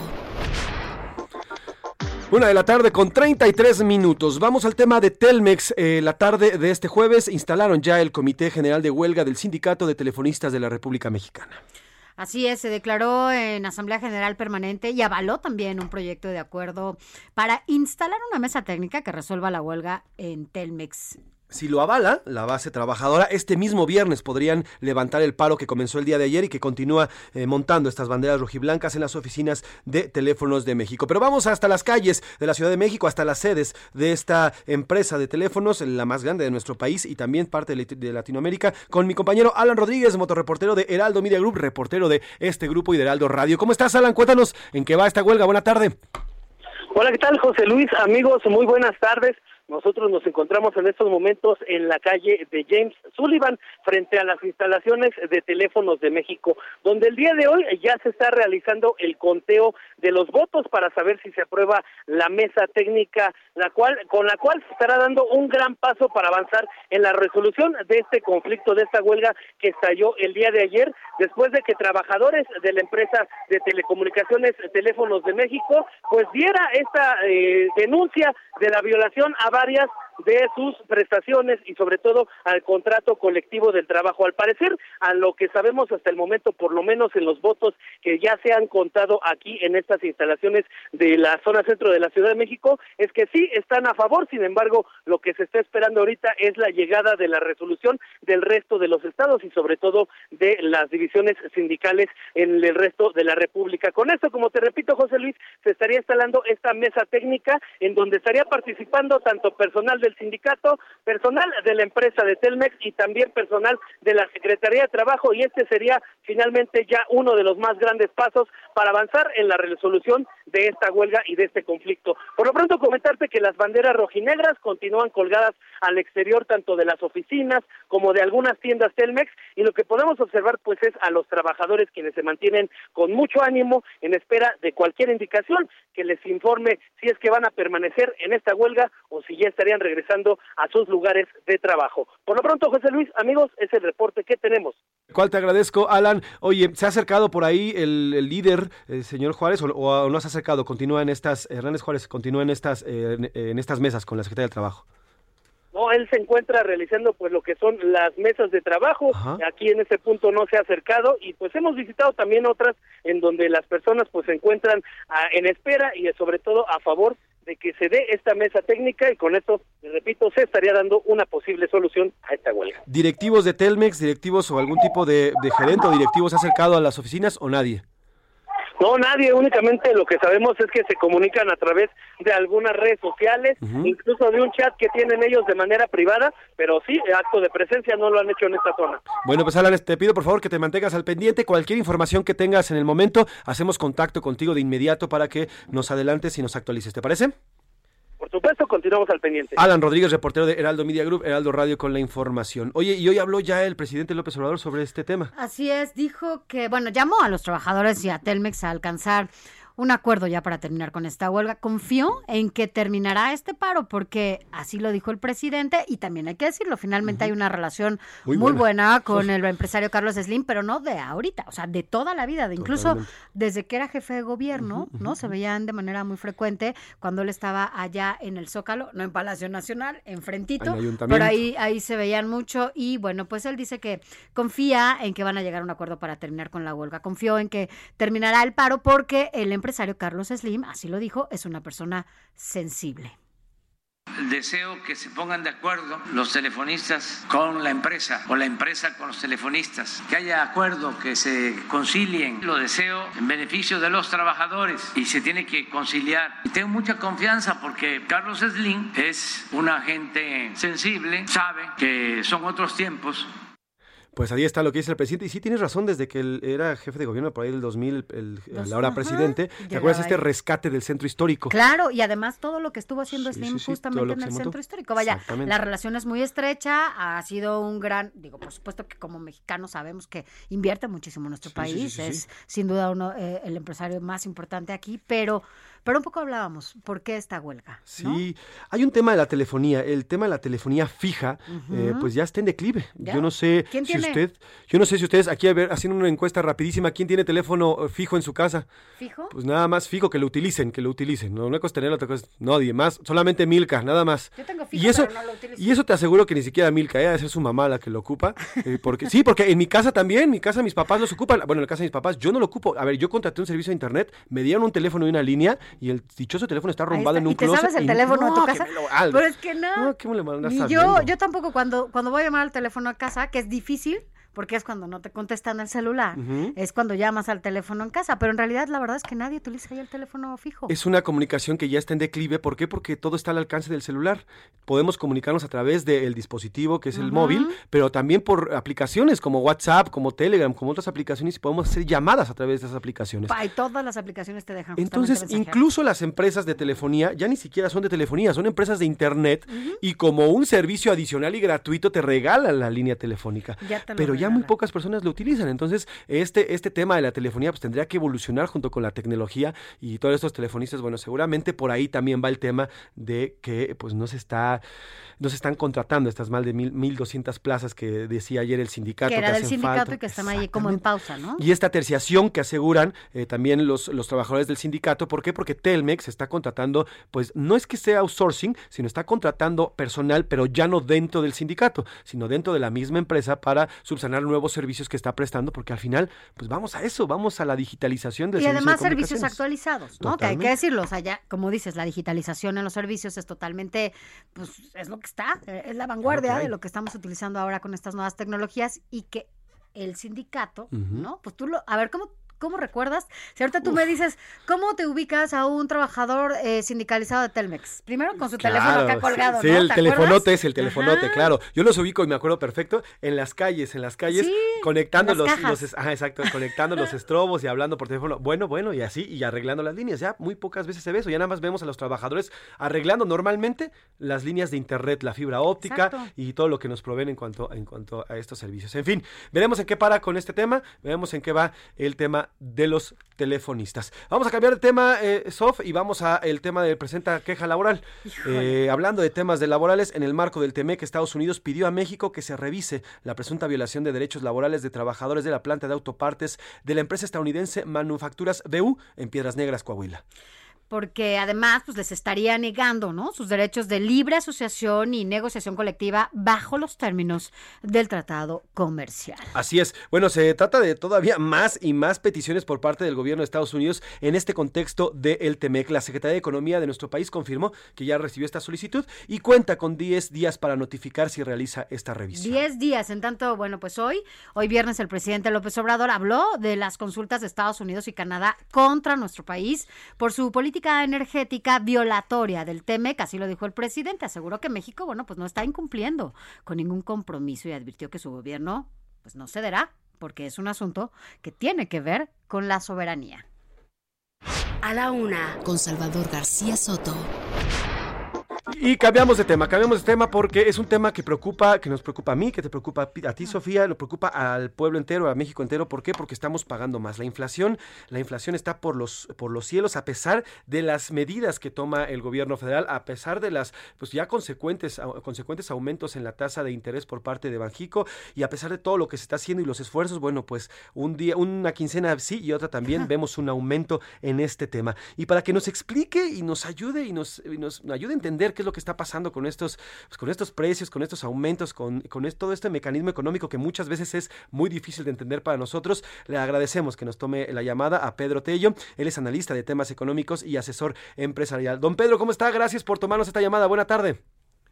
Una de la tarde con 33 minutos. Vamos al tema de Telmex. Eh, la tarde de este jueves instalaron ya el Comité General de Huelga del Sindicato de Telefonistas de la República Mexicana. Así es, se declaró en Asamblea General Permanente y avaló también un proyecto de acuerdo para instalar una mesa técnica que resuelva la huelga en Telmex. Si lo avala la base trabajadora, este mismo viernes podrían levantar el paro que comenzó el día de ayer y que continúa eh, montando estas banderas rojiblancas en las oficinas de teléfonos de México. Pero vamos hasta las calles de la Ciudad de México, hasta las sedes de esta empresa de teléfonos, la más grande de nuestro país y también parte de, Latinoamérica, con mi compañero Alan Rodríguez, motorreportero de Heraldo Media Group, reportero de este grupo y de Heraldo Radio. ¿Cómo estás, Alan? Cuéntanos en qué va esta huelga. Buena tarde. Hola, ¿qué tal, José Luis? Amigos, muy buenas tardes. Nosotros nos encontramos en estos momentos en la calle de James Sullivan, frente a las instalaciones de Teléfonos de México, donde el día de hoy ya se está realizando el conteo de los votos para saber si se aprueba la mesa técnica, la cual, con la cual se estará dando un gran paso para avanzar en la resolución de este conflicto, de esta huelga que estalló el día de ayer, después de que trabajadores de la empresa de telecomunicaciones Teléfonos de México, pues diera esta eh, denuncia de la violación a varias de sus prestaciones y sobre todo al contrato colectivo del trabajo. Al parecer, a lo que sabemos hasta el momento, por lo menos en los votos que ya se han contado aquí en estas instalaciones de la zona centro de la Ciudad de México, es que sí están a favor, sin embargo, lo que se está esperando ahorita es la llegada de la resolución del resto de los estados y sobre todo de las divisiones sindicales en el resto de la República. Con esto, como te repito, José Luis, se estaría instalando esta mesa técnica en donde estaría participando tanto personal del sindicato, personal de la empresa de Telmex y también personal de la Secretaría de Trabajo y este sería finalmente ya uno de los más grandes pasos para avanzar en la resolución de esta huelga y de este conflicto. Por lo pronto comentarte que las banderas rojinegras continúan colgadas al exterior tanto de las oficinas como de algunas tiendas Telmex y lo que podemos observar pues es a los trabajadores quienes se mantienen con mucho ánimo en espera de cualquier indicación que les informe si es que van a permanecer en esta huelga o si ya estarían regresando a sus lugares de trabajo. Por lo pronto, José Luis, amigos, es el reporte que tenemos. ¿Cuál te agradezco, Alan? Oye, ¿se ha acercado por ahí el, líder, el señor Juárez, o, no se ha acercado? Continúa en estas, Hernández Juárez, continúa en estas, eh, en estas mesas con la Secretaría del Trabajo. No, él se encuentra realizando pues lo que son las mesas de trabajo. Aquí en ese punto no se ha acercado y pues hemos visitado también otras en donde las personas pues se encuentran ah, en espera y sobre todo a favor de que se dé esta mesa técnica y con esto, repito, se estaría dando una posible solución a esta huelga. ¿Directivos de Telmex, directivos o algún tipo de, de gerente o directivos se acercado a las oficinas o nadie? No, nadie, únicamente lo que sabemos es que se comunican a través de algunas redes sociales, incluso de un chat que tienen ellos de manera privada, pero sí, acto de presencia no lo han hecho en esta zona. Bueno, pues Alan, te pido por favor que te mantengas al pendiente, cualquier información que tengas en el momento, hacemos contacto contigo de inmediato para que nos adelantes y nos actualices, ¿te parece? Por supuesto, continuamos al pendiente. Alan Rodríguez, reportero de Heraldo Media Group, Heraldo Radio con la información. Oye, y hoy habló ya el presidente López Obrador sobre este tema. Así es, dijo que, bueno, llamó a los trabajadores y a Telmex a alcanzar un acuerdo ya para terminar con esta huelga. Confío en que terminará este paro porque así lo dijo el presidente y también hay que decirlo, finalmente hay una relación muy, buena. con el empresario Carlos Slim, pero no de ahorita, o sea, de toda la vida, de incluso desde que era jefe de gobierno, ¿no? Se veían de manera muy frecuente cuando él estaba allá en el Zócalo, no en Palacio Nacional, enfrentito, pero ahí ahí se veían mucho y bueno, pues él dice que confía en que van a llegar a un acuerdo para terminar con la huelga. Confió en que terminará el paro porque el empresario Carlos Slim, así lo dijo, es una persona sensible. Deseo que se pongan de acuerdo los telefonistas con la empresa o la empresa con los telefonistas, que haya acuerdo, que se concilien. Lo deseo en beneficio de los trabajadores y se tiene que conciliar. Y tengo mucha confianza porque Carlos Slim es un agente sensible, sabe que son otros tiempos pues ahí está lo que dice el presidente. Y sí tienes razón, desde que él era jefe de gobierno por ahí del 2000, el, ahora presidente, ¿te acuerdas este rescate del centro histórico? Claro, y además todo lo que estuvo haciendo Slim justamente en el centro histórico. Vaya, la relación es muy estrecha, ha sido un gran, digo, por supuesto que como mexicanos sabemos que invierte muchísimo en nuestro país, es sin duda uno eh, el empresario más importante aquí, pero pero un poco hablábamos, ¿por qué esta huelga? Sí, hay un tema de la telefonía, el tema de la telefonía fija, eh, pues ya está en declive. Yo no sé si usted, yo no sé si ustedes, aquí a ver, haciendo una encuesta rapidísima, ¿quién tiene teléfono eh, fijo en su casa? ¿Fijo? Pues nada más fijo, que lo utilicen, que lo utilicen. No, una cosa tener otra cosa, nadie más, solamente Milka, nada más. Yo tengo fijo, y eso, pero no lo utilizo. Y eso te aseguro que ni siquiera Milka, ella es su mamá la que lo ocupa. Eh, porque, sí, porque en mi casa también, en mi casa mis papás los ocupan. Bueno, en la casa de mis papás, yo no lo ocupo. A ver, yo contraté un servicio de internet, me dieron un teléfono y una línea y el dichoso teléfono está arrumbado en un ¿Y te sabes el teléfono de tu casa? Pero es que no. no ¿qué me yo, yo tampoco cuando, cuando voy a llamar al teléfono a casa, que es difícil, porque es cuando no te contestan el celular, es cuando llamas al teléfono en casa, pero en realidad la verdad es que nadie utiliza ya el teléfono fijo. Es una comunicación que ya está en declive, ¿por qué? Porque todo está al alcance del celular. Podemos comunicarnos a través del dispositivo que es el móvil, pero también por aplicaciones como WhatsApp, como Telegram, como otras aplicaciones y podemos hacer llamadas a través de esas aplicaciones. Y todas las aplicaciones te dejan. Entonces, incluso las empresas de telefonía ya ni siquiera son de telefonía, son empresas de internet y como un servicio adicional y gratuito te regalan la línea telefónica. pero ya ya muy pocas personas lo utilizan. Entonces, este, este tema de la telefonía pues tendría que evolucionar junto con la tecnología y todos estos telefonistas, bueno, seguramente por ahí también va el tema de que pues no se está, no se están contratando estas más de mil, 1.200 plazas que decía ayer el sindicato. Que era del sindicato y que están ahí como en pausa, ¿no? Y esta terciación que aseguran eh, también los, los trabajadores del sindicato, ¿por qué? Porque Telmex está contratando, pues no es que sea outsourcing, sino está contratando personal, pero ya no dentro del sindicato, sino dentro de la misma empresa para subsanar nuevos servicios que está prestando, porque al final, pues vamos a eso, vamos a la digitalización del Y además servicios actualizados, ¿no? Que hay que decirlo, o sea, ya, como dices, la digitalización en los servicios es totalmente, pues es lo que está, eh, es la vanguardia de lo que estamos utilizando ahora con estas nuevas tecnologías y que el sindicato, ¿no? Pues tú lo, a ver, ¿cómo ¿Cómo recuerdas? Si ahorita tú me dices, ¿cómo te ubicas a un trabajador eh, sindicalizado de Telmex? Primero con su teléfono acá colgado. Sí, el telefonote es el telefonote, claro. Yo los ubico y me acuerdo perfecto en las calles, en las calles, conectando los, ajá, exacto, conectando los estrobos y hablando por teléfono. Bueno, bueno, y así, y arreglando las líneas. Ya muy pocas veces se ve eso. Ya nada más vemos a los trabajadores arreglando normalmente las líneas de internet, la fibra óptica y todo lo que nos proveen en cuanto, en cuanto a estos servicios. En fin, veremos en qué para con este tema, veremos en qué va el tema de los telefonistas. Vamos a cambiar de tema, eh, Sof, y vamos a el tema de presenta queja laboral. Eh, hablando de temas de laborales, en el marco del TEMEC, Estados Unidos pidió a México que se revise la presunta violación de derechos laborales de trabajadores de la planta de autopartes de la empresa estadounidense Manufacturas BU en Piedras Negras, Coahuila porque además pues les estaría negando, ¿no? sus derechos de libre asociación y negociación colectiva bajo los términos del tratado comercial. Así es. Bueno, se trata de todavía más y más peticiones por parte del gobierno de Estados Unidos en este contexto del TEMEC. La Secretaría de Economía de nuestro país confirmó que ya recibió esta solicitud y cuenta con 10 días para notificar si realiza esta revisión. 10 días. En tanto, bueno, pues hoy, hoy viernes el presidente López Obrador habló de las consultas de Estados Unidos y Canadá contra nuestro país por su política energética violatoria del TEMEC, así lo dijo el presidente, aseguró que México, bueno, pues no está incumpliendo con ningún compromiso y advirtió que su gobierno pues no cederá porque es un asunto que tiene que ver con la soberanía. A la una, con Salvador García Soto. Y cambiamos de tema, cambiamos de tema porque es un tema que preocupa, que nos preocupa a mí, que te preocupa a ti, Sofía, lo preocupa al pueblo entero, a México entero. ¿Por qué? Porque estamos pagando más. La inflación, la inflación está por los, por los cielos, a pesar de las medidas que toma el gobierno federal, a pesar de las, pues ya consecuentes, consecuentes aumentos en la tasa de interés por parte de Banjico, y a pesar de todo lo que se está haciendo y los esfuerzos, bueno, pues un día, una quincena sí y otra también vemos un aumento en este tema. Y para que nos explique y nos ayude y nos, y nos ayude a entender qué lo que está pasando con estos, pues, con estos precios, con estos aumentos, con, con todo este mecanismo económico que muchas veces es muy difícil de entender para nosotros. Le agradecemos que nos tome la llamada a Pedro Tello. Él es analista de temas económicos y asesor empresarial. Don Pedro, ¿cómo está? Gracias por tomarnos esta llamada. Buena tarde.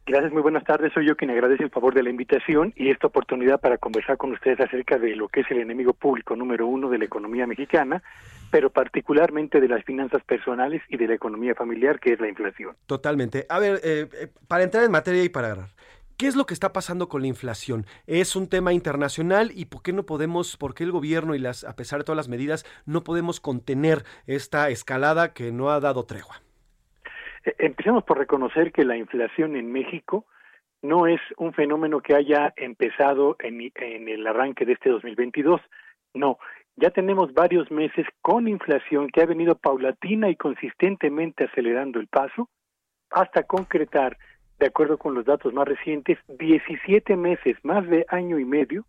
Gracias, muy buenas tardes. Soy yo quien agradece el favor de la invitación y esta oportunidad para conversar con ustedes acerca de lo que es el enemigo público número uno de la economía mexicana, pero particularmente de las finanzas personales y de la economía familiar, que es la inflación. Totalmente. A ver, eh, eh, para entrar en materia y para agarrar. ¿Qué es lo que está pasando con la inflación? ¿Es un tema internacional y por qué no podemos, por qué el gobierno y las, a pesar de todas las medidas, no podemos contener esta escalada que no ha dado tregua? Eh, empecemos por reconocer que la inflación en México no es un fenómeno que haya empezado en, en el arranque de este 2022. No, ya tenemos varios meses con inflación que ha venido paulatina y consistentemente acelerando el paso hasta concretar, de acuerdo con los datos más recientes, 17 meses, más de año y medio,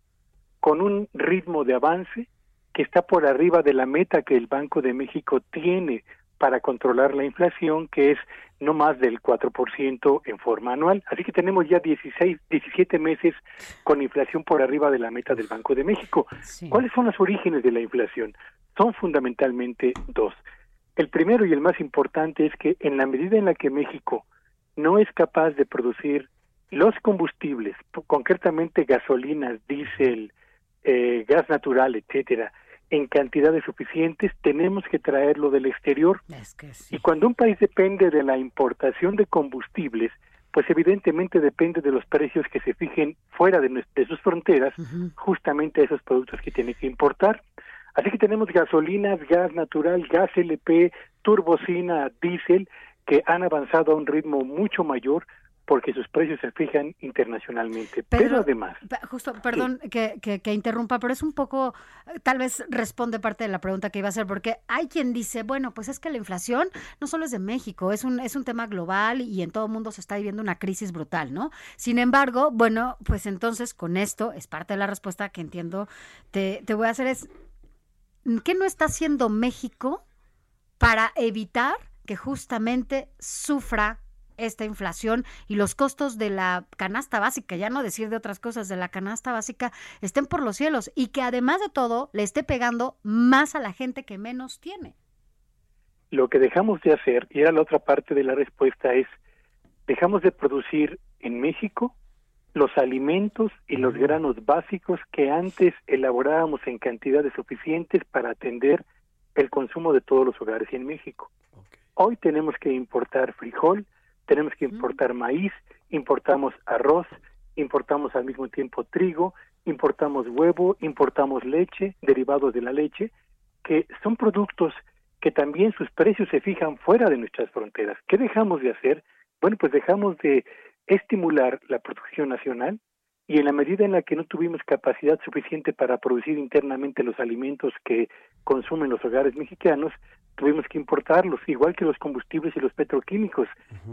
con un ritmo de avance que está por arriba de la meta que el Banco de México tiene para controlar la inflación, que es no más del 4% en forma anual. Así que tenemos ya 16, 17 meses con inflación por arriba de la meta del Banco de México. ¿Cuáles son los orígenes de la inflación? Son fundamentalmente dos. El primero y el más importante es que en la medida en la que México no es capaz de producir los combustibles, concretamente gasolinas, diésel, eh, gas natural, etcétera, en cantidades suficientes, tenemos que traerlo del exterior. Y cuando un país depende de la importación de combustibles, pues evidentemente depende de los precios que se fijen fuera de, sus fronteras, justamente esos productos que tiene que importar. Así que tenemos gasolinas, gas natural, gas LP, turbocina, diésel, que han avanzado a un ritmo mucho mayor, porque sus precios se fijan internacionalmente. Pero, además... Justo, perdón que, que, interrumpa, pero es un poco, tal vez responde parte de la pregunta que iba a hacer, porque hay quien dice, bueno, pues es que la inflación no solo es de México, es un, es un tema global y en todo el mundo se está viviendo una crisis brutal, ¿no? Sin embargo, bueno, pues entonces con esto es parte de la respuesta que entiendo, te, te voy a hacer es, ¿qué no está haciendo México para evitar que justamente sufra esta inflación y los costos de la canasta básica, ya no decir de otras cosas, de la canasta básica, estén por los cielos y que además de todo le esté pegando más a la gente que menos tiene. Lo que dejamos de hacer, y era la otra parte de la respuesta, es dejamos de producir en México los alimentos y los granos básicos que antes elaborábamos en cantidades suficientes para atender el consumo de todos los hogares en México. Hoy tenemos que importar frijol, tenemos que importar maíz, importamos arroz, importamos al mismo tiempo trigo, importamos huevo, importamos leche, derivados de la leche, que son productos que también sus precios se fijan fuera de nuestras fronteras. ¿Qué dejamos de hacer? Bueno, pues dejamos de estimular la producción nacional y en la medida en la que no tuvimos capacidad suficiente para producir internamente los alimentos que consumen los hogares mexicanos, tuvimos que importarlos, igual que los combustibles y los petroquímicos.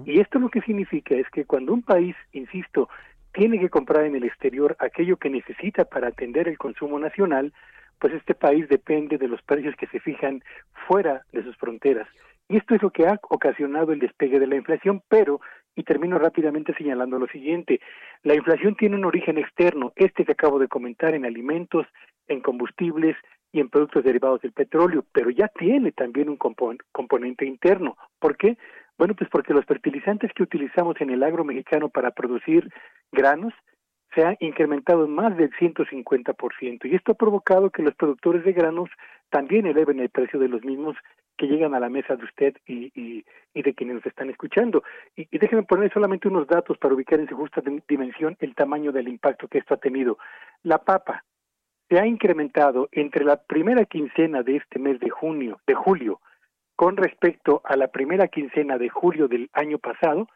Y esto lo que significa es que cuando un país, insisto, tiene que comprar en el exterior aquello que necesita para atender el consumo nacional, pues este país depende de los precios que se fijan fuera de sus fronteras. Y esto es lo que ha ocasionado el despegue de la inflación, pero y termino rápidamente señalando lo siguiente. La inflación tiene un origen externo, este que acabo de comentar, en alimentos, en combustibles y en productos derivados del petróleo, pero ya tiene también un componente interno. ¿Por qué? Bueno, pues porque los fertilizantes que utilizamos en el agro mexicano para producir granos se han incrementado más del 150%, y esto ha provocado que los productores de granos también eleven el precio de los mismos que llegan a la mesa de usted y, de quienes nos están escuchando. Y, y, déjenme poner solamente unos datos para ubicar en su justa dimensión el tamaño del impacto que esto ha tenido. La papa se ha incrementado entre la primera quincena de este mes de junio, de julio, con respecto a la primera quincena de julio del año pasado,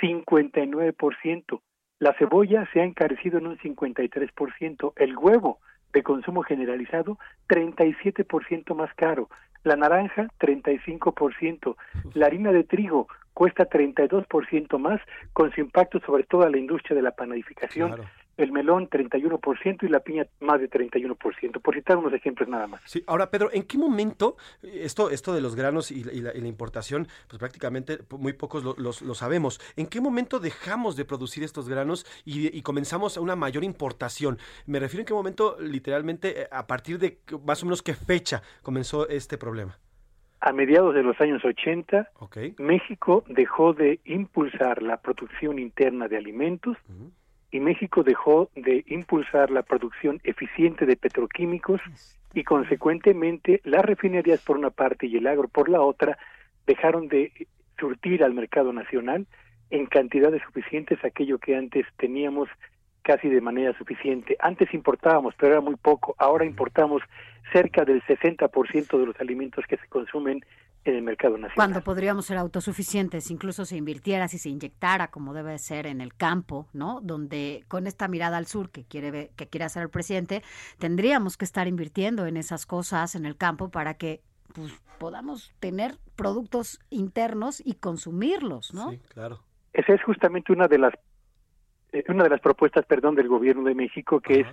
59%. La cebolla se ha encarecido en un 53%. El huevo de consumo generalizado, 37% más caro. La naranja, 35%. La harina de trigo cuesta 32% más, con su impacto sobre toda la industria de la panadificación el melón 31% y la piña más de 31%, por citar unos ejemplos nada más. Sí, ahora Pedro, ¿en qué momento esto, esto de los granos y, la, importación, pues prácticamente muy pocos lo, sabemos, ¿en qué momento dejamos de producir estos granos y, comenzamos a una mayor importación? Me refiero en qué momento, literalmente, eh, a partir de más o menos qué fecha comenzó este problema. A mediados de los años 80, México dejó de impulsar la producción interna de alimentos, y México dejó de impulsar la producción eficiente de petroquímicos y consecuentemente las refinerías por una parte y el agro por la otra dejaron de surtir al mercado nacional en cantidades suficientes aquello que antes teníamos casi de manera suficiente. Antes importábamos, pero era muy poco. Ahora importamos cerca del 60% de los alimentos que se consumen en el mercado nacional. Cuando podríamos ser autosuficientes, incluso si invirtiera, si se inyectara como debe ser en el campo, ¿no? Donde con esta mirada al sur que quiere que quiere hacer el presidente, tendríamos que estar invirtiendo en esas cosas en el campo para que pues, podamos tener productos internos y consumirlos, ¿no? Sí, claro. Esa es justamente una de las eh, una de las propuestas, perdón, del gobierno de México que es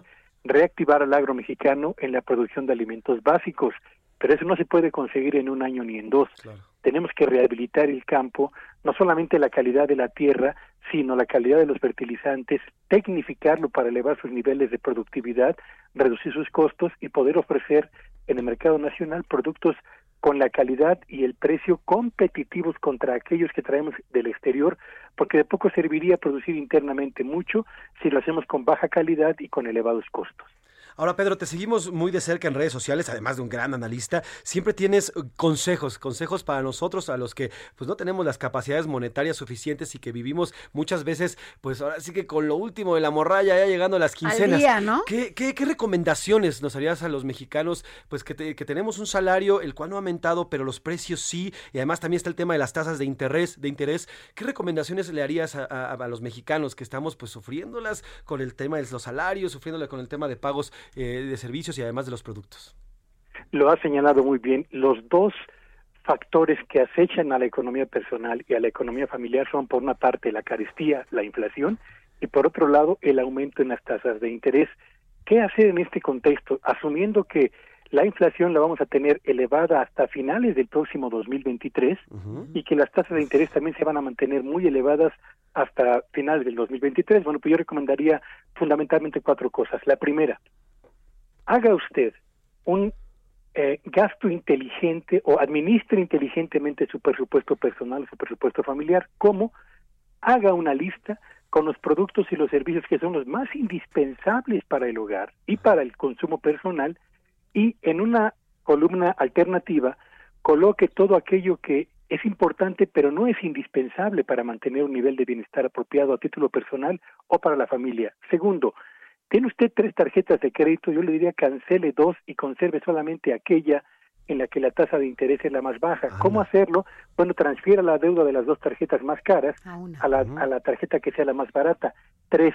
reactivar al agro mexicano en la producción de alimentos básicos pero eso no se puede conseguir en un año ni en dos. Tenemos que rehabilitar el campo, no solamente la calidad de la tierra, sino la calidad de los fertilizantes, tecnificarlo para elevar sus niveles de productividad, reducir sus costos y poder ofrecer en el mercado nacional productos con la calidad y el precio competitivos contra aquellos que traemos del exterior, porque de poco serviría producir internamente mucho si lo hacemos con baja calidad y con elevados costos. Ahora, Pedro, te seguimos muy de cerca en redes sociales, además de un gran analista. Siempre tienes consejos, consejos para nosotros, a los que pues no tenemos las capacidades monetarias suficientes y que vivimos muchas veces, pues ahora sí que con lo último de la morralla, ya llegando a las quincenas. día, ¿no? ¿Qué, qué, qué recomendaciones nos harías a los mexicanos? Pues que, te- que tenemos un salario, el cual no ha aumentado, pero los precios sí, y además también está el tema de las tasas de interés. De interés. ¿Qué recomendaciones le harías a, a- a los mexicanos que estamos pues sufriéndolas con el tema de los salarios, sufriéndola con el tema de pagos eh, de servicios y además de los productos? Lo ha señalado muy bien. Los dos factores que acechan a la economía personal y a la economía familiar son, por una parte, la carestía, la inflación, y por otro lado, el aumento en las tasas de interés. ¿Qué hacer en este contexto? Asumiendo que la inflación la vamos a tener elevada hasta finales del próximo 2023 y que las tasas de interés también se van a mantener muy elevadas hasta finales del 2023. Bueno, pues yo recomendaría fundamentalmente cuatro cosas. La primera, haga usted un eh, gasto inteligente o administre inteligentemente su presupuesto personal, su presupuesto familiar, como haga una lista con los productos y los servicios que son los más indispensables para el hogar y para el consumo personal y en una columna alternativa coloque todo aquello que es importante pero no es indispensable para mantener un nivel de bienestar apropiado a título personal o para la familia. Segundo, tiene usted tres tarjetas de crédito, yo le diría cancele dos y conserve solamente aquella en la que la tasa de interés es la más baja. ¿Cómo hacerlo? Bueno, transfiera la deuda de las dos tarjetas más caras a la, a la tarjeta que sea la más barata. Tres,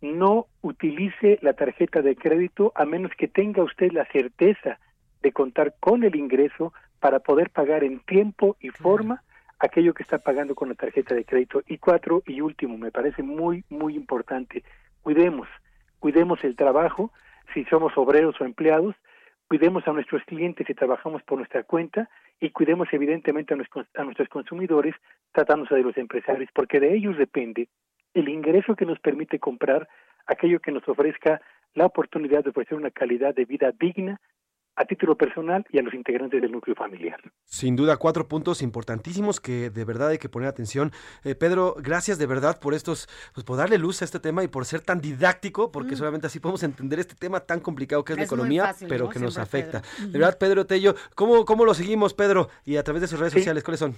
no utilice la tarjeta de crédito a menos que tenga usted la certeza de contar con el ingreso para poder pagar en tiempo y forma aquello que está pagando con la tarjeta de crédito. Y cuatro, y último, me parece muy, muy importante, cuidemos, cuidemos el trabajo, si somos obreros o empleados, cuidemos a nuestros clientes si trabajamos por nuestra cuenta y cuidemos evidentemente a nuestros, consumidores tratándose de los empresarios, porque de ellos depende el ingreso que nos permite comprar aquello que nos ofrezca la oportunidad de ofrecer una calidad de vida digna a título personal y a los integrantes del núcleo familiar. Sin duda, cuatro puntos importantísimos que de verdad hay que poner atención. Eh, Pedro, gracias de verdad por estos, pues por darle luz a este tema y por ser tan didáctico, porque Mm. solamente así podemos entender este tema tan complicado que es, la Es economía, fácil, pero ¿no? que nos afecta. Pedro. De verdad, Pedro Tello, ¿cómo, ¿cómo lo seguimos, Pedro? Y a través de sus redes Sí. sociales, ¿cuáles son?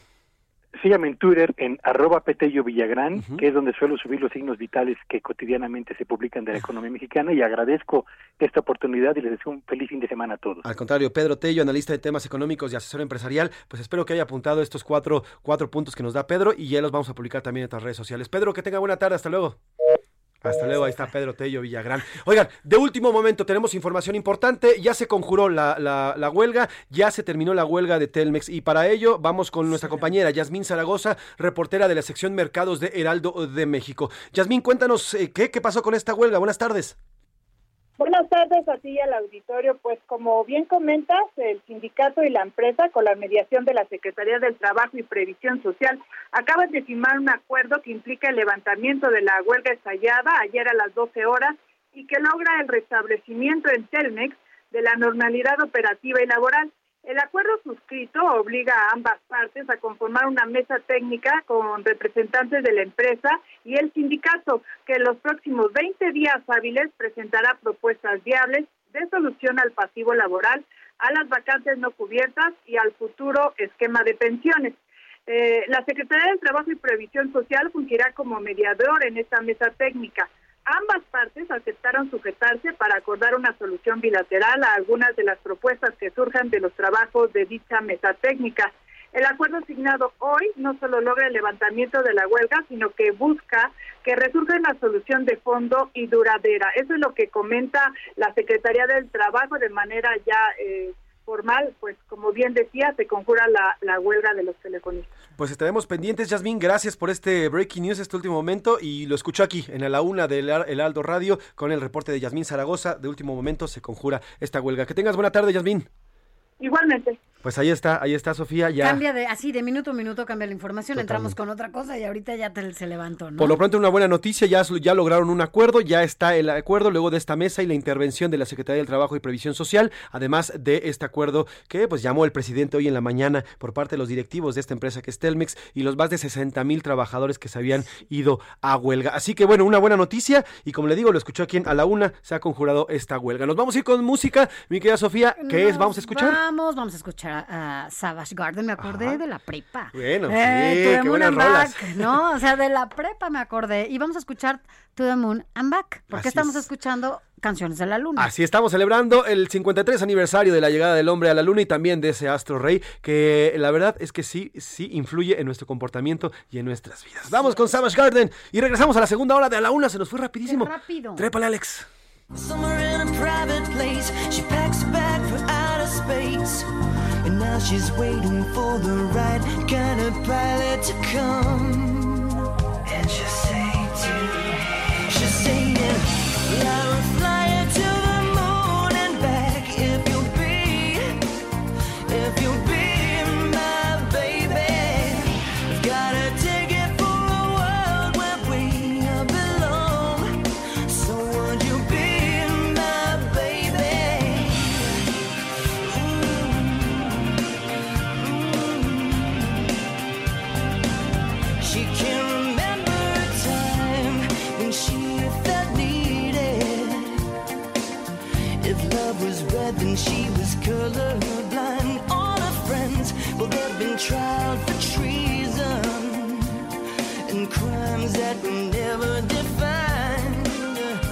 Síganme en Twitter en arroba Petello Villagrán, que es donde suelo subir los signos vitales que cotidianamente se publican de la economía mexicana y agradezco esta oportunidad y les deseo un feliz fin de semana a todos. Al contrario, Pedro Tello, analista de temas económicos y asesor empresarial, pues espero que haya apuntado estos cuatro, cuatro puntos que nos da Pedro y ya los vamos a publicar también en nuestras redes sociales. Pedro, que tenga buena tarde, hasta luego. Hasta luego, ahí está Pedro Tello Villagrán. Oigan, de último momento tenemos información importante, ya se conjuró la, la- la huelga, ya se terminó la huelga de Telmex y para ello vamos con nuestra compañera Yasmín Zaragoza, reportera de la sección Mercados de Heraldo de México. Yasmín, cuéntanos eh, ¿qué, qué pasó con esta huelga. Buenas tardes. Buenas tardes a ti y al auditorio. Pues como bien comentas, el sindicato y la empresa, con la mediación de la Secretaría del Trabajo y Previsión Social, acaban de firmar un acuerdo que implica el levantamiento de la huelga estallada ayer a las 12 horas y que logra el restablecimiento en Telmex de la normalidad operativa y laboral. El acuerdo suscrito obliga a ambas partes a conformar una mesa técnica con representantes de la empresa y el sindicato, que en los próximos 20 días hábiles presentará propuestas viables de solución al pasivo laboral, a las vacantes no cubiertas y al futuro esquema de pensiones. Eh, la Secretaría del Trabajo y Previsión Social fungirá como mediador en esta mesa técnica. Ambas partes aceptaron sujetarse para acordar una solución bilateral a algunas de las propuestas que surjan de los trabajos de dicha mesa técnica. El acuerdo asignado hoy no solo logra el levantamiento de la huelga, sino que busca que resurja una solución de fondo y duradera. Eso es lo que comenta la Secretaría del Trabajo de manera ya eh, formal, pues como bien decía, se conjura la, la huelga de los telefonistas. Pues estaremos pendientes, Yasmín. Gracias por este breaking news, este último momento. Y lo escucho aquí, en la una del El Aldo Radio, con el reporte de Yasmín Zaragoza. De último momento se conjura esta huelga. Que tengas buena tarde, Yasmín. Igualmente. Pues ahí está, ahí está Sofía. Ya. Cambia de, así de minuto a minuto cambia la información, entramos con otra cosa y ahorita ya te, se levantó, ¿no? Por lo pronto una buena noticia, ya, ya lograron un acuerdo, ya está el acuerdo luego de esta mesa y la intervención de la Secretaría del Trabajo y Previsión Social, además de este acuerdo que pues llamó el presidente hoy en la mañana por parte de los directivos de esta empresa que es Telmex y los más de 60 mil trabajadores que se habían ido a huelga. Así que bueno, una buena noticia y como le digo, lo escuchó aquí a la una, se ha conjurado esta huelga. Nos vamos a ir con música, mi querida Sofía, ¿qué es? ¿Vamos a escuchar? Vamos, vamos a escuchar a Savage Garden, me acordé de la prepa. Bueno, eh, sí, qué buenas rolas. ¿no? O sea, de la prepa me acordé. Y vamos a escuchar To the Moon and Back, porque estamos escuchando Canciones de la Luna. Así estamos celebrando el 53 aniversario de la llegada del hombre a la Luna y también de ese astro rey, que la verdad es que sí, sí influye en nuestro comportamiento y en nuestras vidas. Vamos con Savage Garden y regresamos a la segunda hora de a la una, se nos fue rapidísimo. Qué rápido. Trépale, Alex. And she's waiting for the right kind of pilot to come. And she'll say to, she'll say, yeah,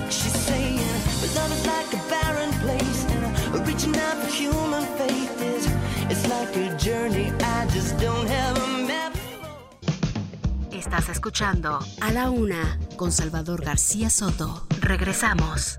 She's saying, like a barren place, and reaching out human. Estás escuchando A la Una con Salvador García Soto. Regresamos.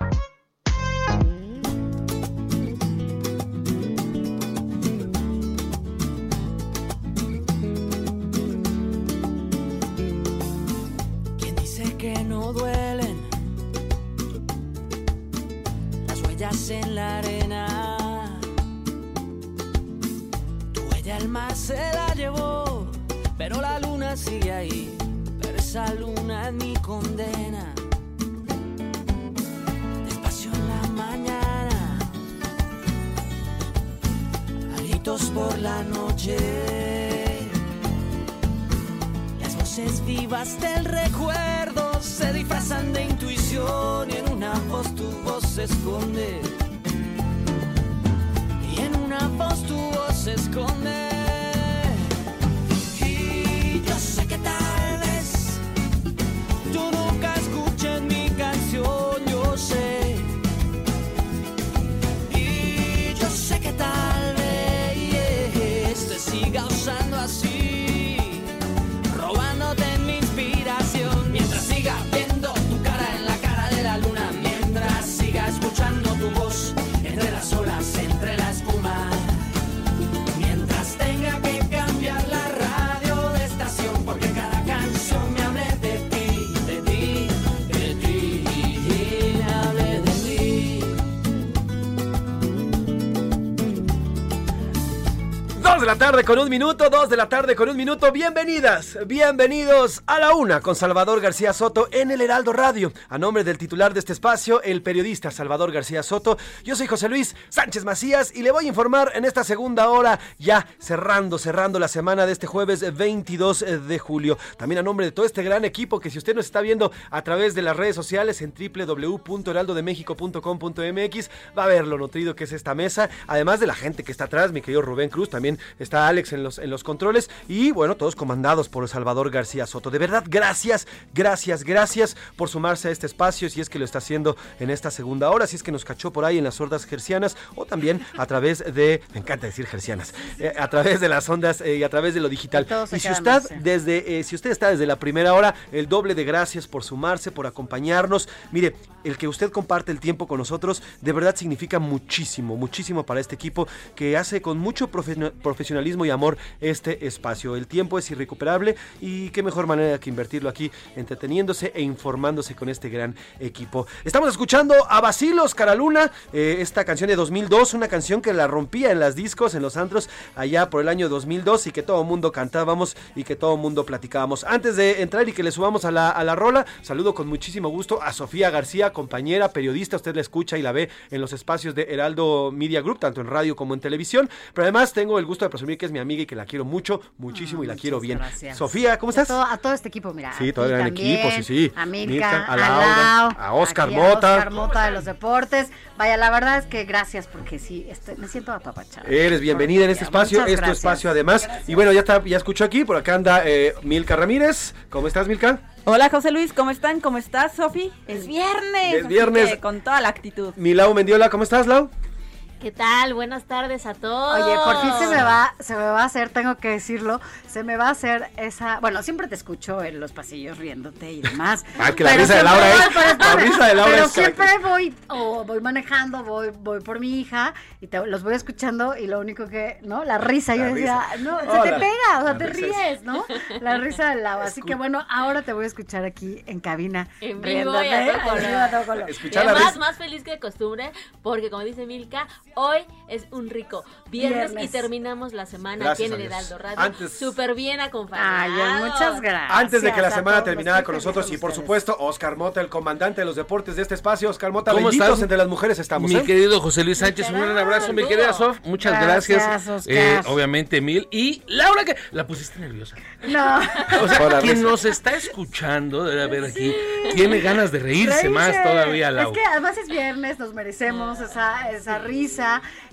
Tarde con un minuto, dos de la tarde con un minuto. Bienvenidas, bienvenidos a la una con Salvador García Soto en el Heraldo Radio. A nombre del titular de este espacio, el periodista Salvador García Soto, yo soy José Luis Sánchez Macías y le voy a informar en esta segunda hora, ya cerrando, cerrando la semana de este jueves 22 de julio. También a nombre de todo este gran equipo que si usted nos está viendo a través de las redes sociales en www.heraldodemexico.com.mx va a ver lo nutrido que es esta mesa, además de la gente que está atrás, mi querido Rubén Cruz, también está Alex en los, en los controles y bueno, todos comandados por Salvador García Soto. De verdad, gracias, gracias, gracias por sumarse a este espacio, si es que lo está haciendo en esta segunda hora, si es que nos cachó por ahí en las sordas gercianas o también a través de, me encanta decir gercianas, eh, a través de las ondas y a través de lo digital. Y si usted más, eh. desde, eh, si usted está desde la primera hora, el doble de gracias por sumarse, por acompañarnos. Mire, el que usted comparte el tiempo con nosotros, de verdad significa muchísimo, muchísimo para este equipo que hace con mucho profe- profesionalismo y amor este espacio. El tiempo es irrecuperable y qué mejor manera que invertirlo aquí entreteniéndose e informándose con este gran equipo. Estamos escuchando a Basilos Caraluna, eh, esta canción de 2002, una canción que la rompía en las discos, en los antros, allá por el año 2002 y que todo el mundo cantábamos y que todo mundo platicábamos. Antes de entrar y que le subamos a la, a la rola, saludo con muchísimo gusto a Sofía García, compañera, periodista, usted la escucha y la ve en los espacios de Heraldo Media Group, tanto en radio como en televisión, pero además tengo el gusto de presumir que es mi amiga y que la quiero mucho, muchísimo y la quiero bien. gracias. Sofía, ¿cómo Y a estás? todo, a todo este equipo, mira. Sí, a todo el equipo, sí, sí. A Milka, Milka, a a Laura, Lau, a Oscar aquí Mota. Oscar Mota de los deportes. Vaya, la verdad es que gracias porque sí, estoy- me siento apapachada. Eres bienvenida en este espacio, Muchas es tu gracias. espacio además. Y bueno, ya está, ya escucho aquí, por acá anda eh, Milka Ramírez. ¿Cómo estás, Milka? Hola José Luis, ¿cómo están? ¿Cómo estás, Sofi? Es viernes. Es viernes. que con toda la actitud. Mi Lau Mendiola, ¿cómo estás, Lau? ¿Qué tal? Buenas tardes a todos. Oye, por fin se me va, se me va a hacer, tengo que decirlo, se me va a hacer esa, bueno, siempre te escucho en los pasillos riéndote y demás. Ah, que la risa de Laura es- la risa de Laura pero es siempre voy, o voy manejando, voy, voy por mi hija y te- los voy escuchando y lo único que, ¿no? La risa, yo La decía, risa. no, se Hola. te pega, o sea, La te es- ríes, ¿no? La risa del lado. Así que bueno, ahora te voy a escuchar aquí en cabina. En vivo riéndote, y a todo color. Y además, más feliz que de costumbre, porque como dice Milka, hoy es un rico viernes, Viernes. y terminamos la semana Gracias aquí en el. Heraldo Radio. Antes- Súper bien acompañados. Ay, muchas gracias. Antes de que la semana terminara con nosotros y por ustedes. supuesto Oscar Mota, el comandante de los deportes de este espacio. Oscar Mota, ¿Cómo benditos estás? entre las mujeres estamos. Mi ¿eh? querido José Luis Sánchez, un gran abrazo, mi querida Sof, muchas gracias. Gracias, Oscar. Eh, obviamente, Mil. Y Laura, que la pusiste nerviosa. No. O sea, Hola, quien nos está escuchando, debe haber aquí, tiene ganas de reírse, Reírse. más todavía, Laura. Es que además es viernes, nos merecemos esa, esa risa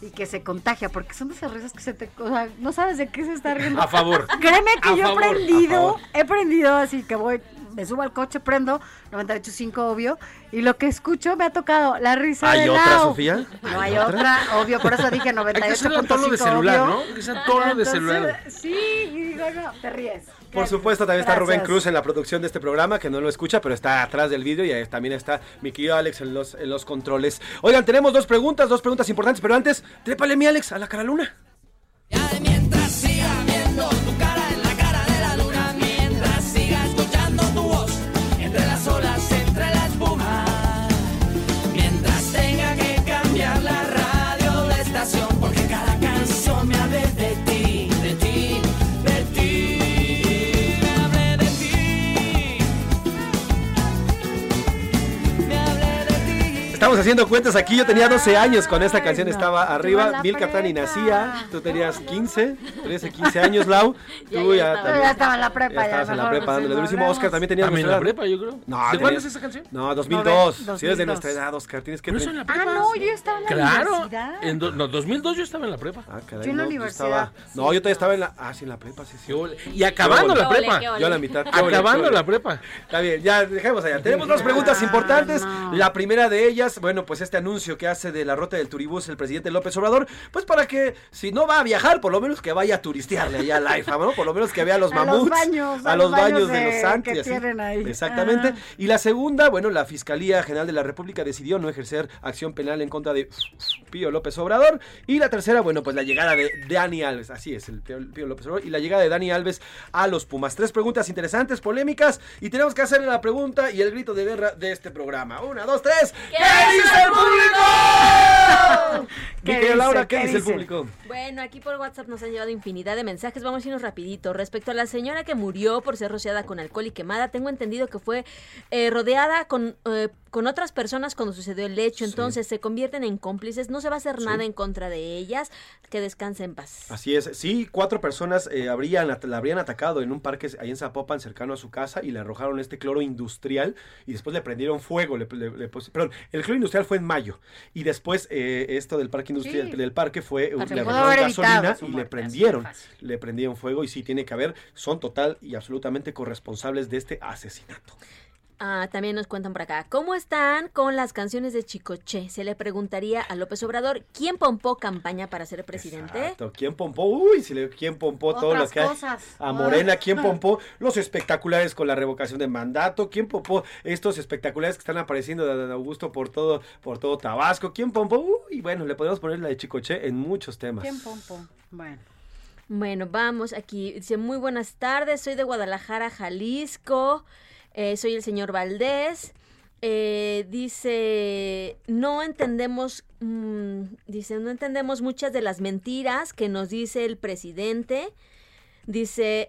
y que se contagia, porque son de esas risas que se te. O sea, no sabes de qué se está riendo. A favor. Créeme que A yo favor, he prendido, he prendido así que voy. Me subo al coche, prendo 98.5, obvio, y lo que escucho me ha tocado la risa ¿Hay de otra, Lau. Sofía? No hay otra, obvio, por eso dije 98.5. Hay que tono de celular, obvio. ¿no? Que tono de celular. Sí, y digo, no, te ríes. Por supuesto, también está. Rubén Cruz en la producción de este programa, que no lo escucha, pero está atrás del vídeo y ahí también está mi querido Alex en los, en los controles. Oigan, tenemos dos preguntas, dos preguntas importantes, pero antes, trépale mi Alex a la cara luna. Mientras siga viendo tu cara Estamos haciendo cuentas aquí, yo tenía 12 años cuando esta canción no. estaba en arriba, Mil Catani nacía, tú tenías 15, 13, 15 años, Lau, tú ya también- Ya estaba en la prepa, ya ya, estabas en la prepa dándole durísimo. Oscar también tenías También en la edad. prepa, yo creo. No, ¿De cuándo es esa canción? No, 2002, Noven- si eres de 2002. nuestra edad, Oscar, tienes que... Pero eso en la Ah, prepa. no, yo estaba en la Claro, universidad. en do- no, 2002 yo estaba en la prepa. Ah, caray, Yo en la no, universidad. estaba- no, yo todavía estaba en la... Ah, sí, en la prepa, sí, sí. Y acabando la prepa. Yo a la mitad. Acabando la prepa. Está bien, ya dejemos allá. Tenemos dos preguntas importantes. no. La primera de ellas, bueno, pues este anuncio que hace de la ruta del turibús el presidente López Obrador, pues para que si no va a viajar, por lo menos que vaya a turistearle allá a la IFA, ¿no? Por lo menos que vea los A los mamuts, baños, a a los baños baños de de- los Santos. que tienen ahí. Exactamente. Y la segunda, bueno, la Fiscalía General de la República decidió no ejercer acción penal en contra de Pío López Obrador. Y la tercera, bueno, pues la llegada de Dani Alves, así es, el Pío, Pío López Obrador, y la llegada de Dani Alves a los Pumas. Tres preguntas interesantes, polémicas, y tenemos que hacerle la pregunta y el grito de guerra de este programa. Una, dos, tres. ¿Qué, dice el público? ¿Qué dice? Laura, ¿qué, ¿Qué dice el público? Bueno, aquí por WhatsApp nos han llevado infinidad de mensajes. Vamos a irnos rapidito. Respecto a la señora que murió por ser rociada con alcohol y quemada, tengo entendido que fue eh, rodeada con, eh, con otras personas cuando sucedió el hecho. Entonces se convierten en cómplices. No se va a hacer nada en contra de ellas. Que descanse en paz. Así es, sí, cuatro personas eh, habrían, la habrían atacado en un parque ahí en Zapopan, cercano a su casa, y le arrojaron este cloro industrial y después le prendieron fuego. Le, le- le pus- perdón, el cloro industrial fue en mayo y después eh, esto del parque industrial Sí. del parque fue, Pero se le arrojaron gasolina y le prendieron, le prendieron fuego y sí tiene que haber, son total y absolutamente corresponsables de este asesinato. Ah, también nos cuentan por acá. ¿Cómo están con las canciones de Chicoche? Se le preguntaría a López Obrador quién pompó campaña para ser presidente. Exacto. ¿Quién pompó? Uy, si le, ¿quién pompó todo lo que hay? A Morena, ¿quién pompó los espectaculares con la revocación de mandato? ¿Quién pompó estos espectaculares que están apareciendo de Adán Augusto por todo, por todo Tabasco? ¿Quién pompó? Uy, bueno, le podemos poner la de Chicoche en muchos temas. ¿Quién pompo? Bueno. Bueno, vamos aquí. Dice, muy buenas tardes, soy de Guadalajara, Jalisco. Eh, soy el señor Valdés. Eh, dice, no entendemos, mm, dice, no entendemos muchas de las mentiras que nos dice el presidente. Dice,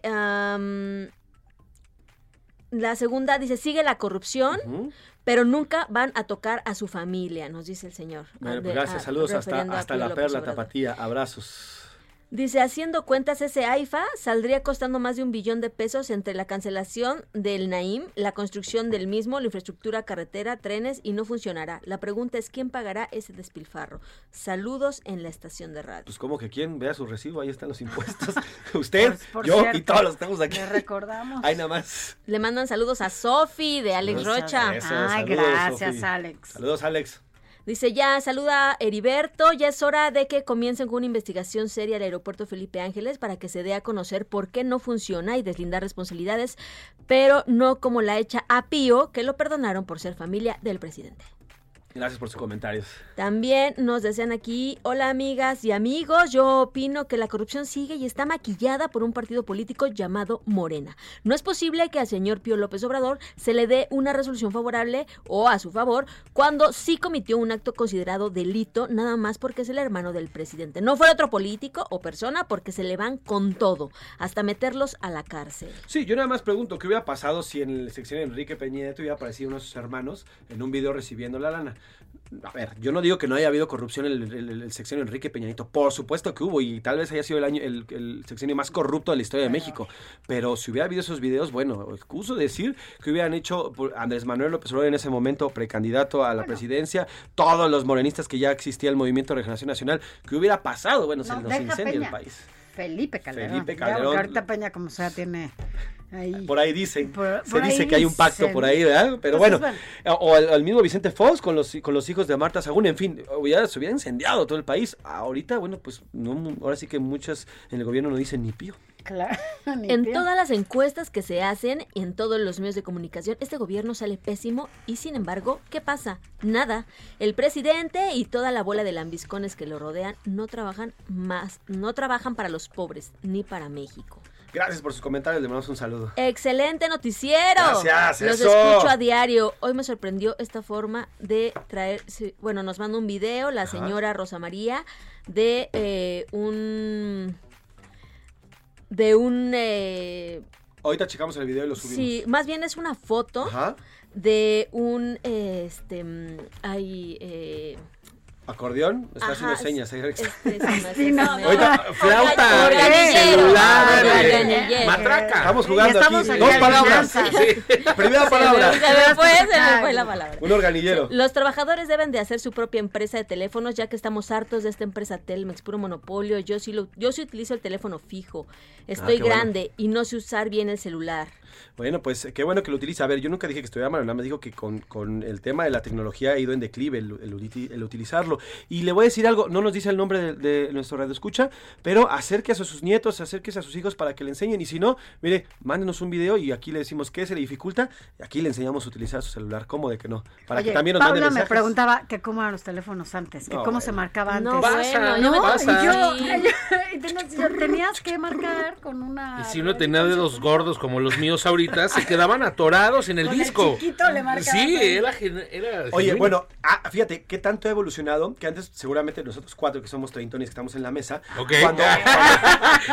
la segunda dice, sigue la corrupción, pero nunca van a tocar a su familia, nos dice el señor. Bueno, pues gracias, ah, saludos hasta, hasta la López perla Obrador. tapatía. Abrazos. Dice, haciendo cuentas, ese AIFA saldría costando más de un billón de pesos entre la cancelación del Naim, la construcción del mismo, la infraestructura carretera, trenes y no funcionará. La pregunta es, ¿quién pagará ese despilfarro? Saludos en la estación de radio. Pues como que quien vea su recibo, ahí están los impuestos. Usted, Por yo cierto, y todos los que estamos aquí. Le recordamos. Ahí nada más. Le mandan saludos a Sofi de Alex Rocha. eso, Ay, saludos, gracias. Alex. Saludos, Alex. Dice ya, saluda Heriberto, ya es hora de que comiencen con una investigación seria al aeropuerto Felipe Ángeles para que se dé a conocer por qué no funciona y deslindar responsabilidades, pero no como la hecha a Pío, que lo perdonaron por ser familia del presidente. Gracias por sus comentarios. También nos desean aquí, hola amigas y amigos, yo opino que la corrupción sigue y está maquillada por un partido político llamado Morena. No es posible que al señor Pío López Obrador se le dé una resolución favorable o a su favor cuando sí cometió un acto considerado delito nada más porque es el hermano del presidente. No fue otro político o persona porque se le van con todo, hasta meterlos a la cárcel. Sí, yo nada más pregunto, ¿qué hubiera pasado si en el sección de Enrique Peña Nieto hubiera aparecido uno de sus hermanos en un video recibiendo la lana? A ver, yo no digo que no haya habido corrupción en el, el, el sexenio Enrique Peña Nieto. Por supuesto que hubo y tal vez haya sido el año el, el sexenio más corrupto de la historia de México. Pero si hubiera habido esos videos, bueno, excuso decir que hubieran hecho Andrés Manuel López Obrador en ese momento precandidato a la presidencia, todos los morenistas que ya existía el Movimiento de Regeneración Nacional, ¿qué hubiera pasado? Bueno, se No, nos deja incendia el país. Felipe Calderón. Felipe Ya, Calderón. ahorita Peña, como sea, tiene ahí. Por ahí dicen. Por- se por dice que hay un pacto dicen. por ahí, ¿verdad? Pero bueno, o al, al mismo Vicente Fox con los, con los hijos de Marta Sagún, en fin, hubiera, se hubiera incendiado todo el país. Ahorita, bueno, pues no, ahora sí que muchas en el gobierno no dicen ni pío. Claro, En todas las encuestas que se hacen en todos los medios de comunicación, este gobierno sale pésimo y sin embargo, ¿qué pasa? Nada. El presidente y toda la bola de lambiscones que lo rodean no trabajan más, no trabajan para los pobres ni para México. Gracias por sus comentarios, le mandamos un saludo. Excelente noticiero. Gracias, Los eso. escucho a diario. Hoy me sorprendió esta forma de traer, bueno, nos manda un video la Ajá. señora Rosa María de eh, un de un eh, Ahorita checamos el video y lo subimos. Sí, más bien es una foto Ajá. de un, eh, este, mm, ay, eh, Acordeón, está Ajá, haciendo señas. ahí. Ahorita, flauta, celular, eh, matraca. Estamos jugando Estamos aquí. aquí Dos palabras. Primera Se me- palabra. Se me fue, se me fue la palabra. Un organillero. Los trabajadores deben de hacer su propia empresa de teléfonos, ya que estamos hartos de esta empresa Telmex, puro monopolio. Yo sí, lo, yo sí utilizo el teléfono fijo. Estoy Ah, bueno. grande y no sé usar bien el celular. Bueno, pues qué bueno que lo utiliza. A ver, yo nunca dije que estuviera mal, nada más digo que con, con el tema de la tecnología ha ido en declive el, el uti- el utilizarlo. Y le voy a decir algo, no nos dice el nombre de, de nuestro radio escucha, pero acérquese a sus nietos, acérquese a sus hijos para que le enseñen. Y si no, mire, mándenos un video y aquí le decimos qué se le dificulta. Y aquí le enseñamos a utilizar su celular. ¿Cómo de que no? Para Oye, que también nos mande Paula me preguntaba que cómo eran los teléfonos antes, que No, cómo bueno. se marcaba antes. No, Pasa, me ¿No? pasa. Y yo, yo- tenías que marcar con una... Y si uno tenía dedos gordos como los míos ahorita, se quedaban atorados en el Con el disco. chiquito le marcabas Sí, era, era Oye, genuino. bueno, ah, fíjate qué tanto ha evolucionado que antes seguramente nosotros cuatro que somos treintones que estamos en la mesa, Ok. cuando,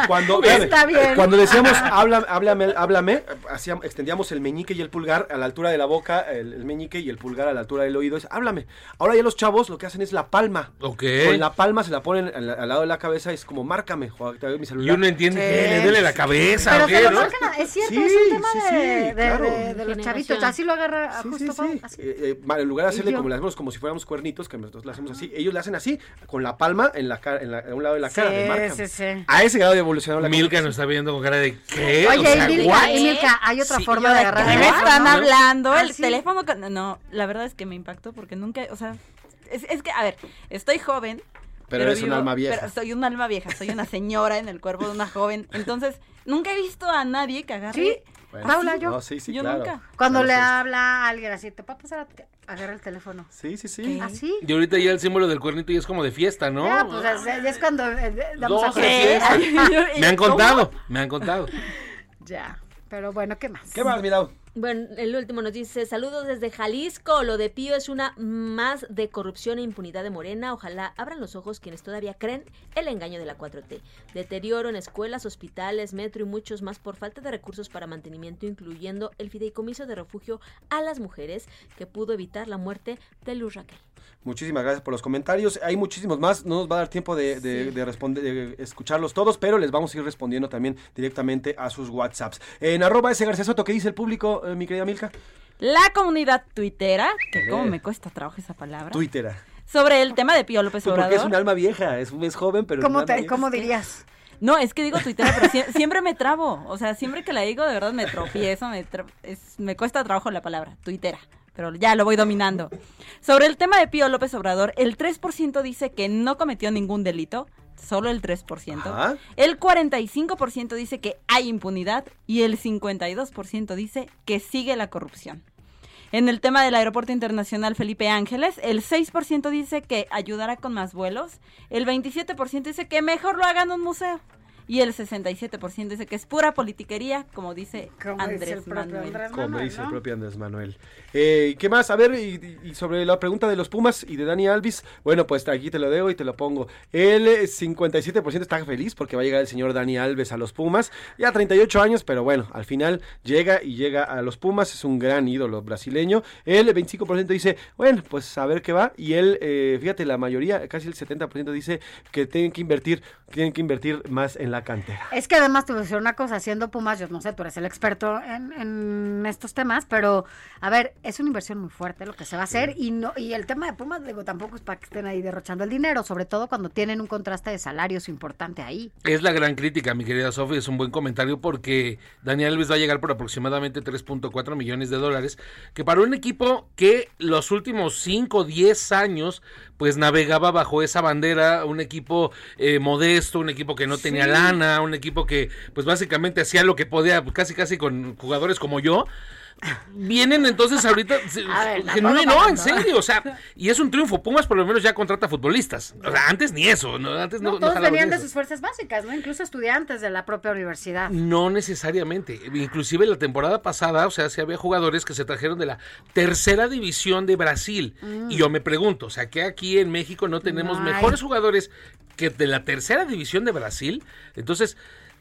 cuando, cuando, Está bien. cuando decíamos háblame, háblame, háblame, hacíamos, extendíamos el meñique y el pulgar a la altura de la boca, el, el meñique y el pulgar a la altura del oído, es háblame. Ahora ya los chavos lo que hacen es la palma. Ok. Con la palma se la ponen al, al lado de la cabeza y es como márcame, Juan, mi Y celular. uno entiende Sí. que le duele la cabeza Pero o se qué, lo ¿no? marcan, es cierto, Sí, es un tema sí, de, sí, de- claro. de- de los chavitos. Así lo agarra Sí, justo sí, así. Eh, eh, en lugar de hacerle como le hacemos como si fuéramos cuernitos, que nosotros le hacemos así, ellos le hacen así, con la palma en la cara, en, la- en un lado de la cara, de. A ese grado de evolucionar la Milka nos está viendo con cara de ¿qué? Oye, O sea, y Milka, Milka, hay otra Sí, forma de ¿qué agarrar me están ¿no? hablando? Ah, el sí. teléfono. con- No, la verdad es que me impactó porque nunca, o sea, es, es que, a ver, estoy joven. Pero eres un alma vieja. Pero soy un alma vieja, soy una señora en el cuerpo de una joven. Entonces, nunca he visto a nadie que agarre Sí. Bueno, Paula, yo. no, sí, sí, Yo claro. nunca. Cuando Claro, le sí. habla a alguien así, te va a pasar a agarra el teléfono. Sí, sí, sí. ¿Así? Y ahorita ya el símbolo del cuernito ya es como de fiesta, ¿no? Ya, pues es, es cuando eh, damos a fiestas. Me han contado, me han contado. Ya, pero bueno, ¿qué más? ¿Qué más, Mirao? Bueno, el último nos dice, saludos desde Jalisco, lo de Pío es una más de corrupción e impunidad de Morena, ojalá abran los ojos quienes todavía creen el engaño de la 4T. Deterioro en escuelas, hospitales, metro y muchos más por falta de recursos para mantenimiento, incluyendo el fideicomiso de refugio a las mujeres que pudo evitar la muerte de Luz Raquel. Muchísimas gracias por los comentarios. Hay muchísimos más. No nos va a dar tiempo de, de- de responder, de escucharlos todos, pero les vamos a ir respondiendo también directamente a sus WhatsApps. En arroba ese García Soto, ¿qué dice el público, eh, mi querida Milka? La comunidad tuitera, que cómo me cuesta trabajo esa palabra, Twittera. sobre el tema de Pío López Pues porque Obrador. es un alma vieja, es, es joven, pero... ¿Cómo, un alma te, vieja. ¿Cómo dirías? No, es que digo tuitera, pero sie- siempre me trabo. O sea, siempre que la digo, de verdad me tropiezo, me, tra- es- me cuesta trabajo la palabra, tuitera. Pero ya lo voy dominando. Sobre el tema de Pío López Obrador, el 3% dice que no cometió ningún delito, solo el 3%. Ajá. El 45% dice que hay impunidad y el 52% dice que sigue la corrupción. En el tema del Aeropuerto Internacional Felipe Ángeles, el 6% dice que ayudará con más vuelos, el 27% dice que mejor lo hagan un museo y el 67% dice que es pura politiquería, como dice Como dice Andrés propio Manuel. Andrés Como Manuel, dice el propio Andrés Manuel. Eh, ¿Qué más? A ver, y, y sobre la pregunta de los Pumas y de Dani Alvis, bueno, pues aquí te lo dejo y te lo pongo. El eh, 57% está feliz porque va a llegar el señor Dani Alves a los Pumas. Ya 38 años, pero bueno, al final llega y llega a los Pumas. Es un gran ídolo brasileño. El 25% dice, bueno, pues a ver qué va. Y él, eh, fíjate, la mayoría, casi el 70% dice que tienen que invertir, tienen que invertir más en la cantera. Es que además te voy a decir una cosa, siendo Pumas, yo no sé, tú eres el experto en, en estos temas, pero a ver, es una inversión muy fuerte lo que se va a hacer y no y el tema de Pumas, digo, tampoco es para que estén ahí derrochando el dinero, sobre todo cuando tienen un contraste de salarios importante ahí. Es la gran crítica, mi querida Sofía, es un buen comentario porque Daniel Alves va a llegar por aproximadamente 3.4 millones de dólares, que para un equipo que los últimos 5 o 10 años pues navegaba bajo esa bandera, un equipo eh, modesto, un equipo que no tenía Sí. Lana, un equipo que pues básicamente hacía lo que podía, pues, casi casi con jugadores como yo. Vienen entonces ahorita, ver, no, en serio, o sea, y es un triunfo. Pumas por lo menos ya contrata futbolistas. O sea, antes ni eso, ¿no? Antes no, No, todos venían de sus fuerzas básicas, ¿no? Incluso estudiantes de la propia universidad. No necesariamente. Inclusive la temporada pasada, o sea, sí había jugadores que se trajeron de la tercera división de Brasil. Mm. Y yo me pregunto, o sea, que aquí en México no tenemos mejores jugadores que de la tercera división de Brasil. Entonces,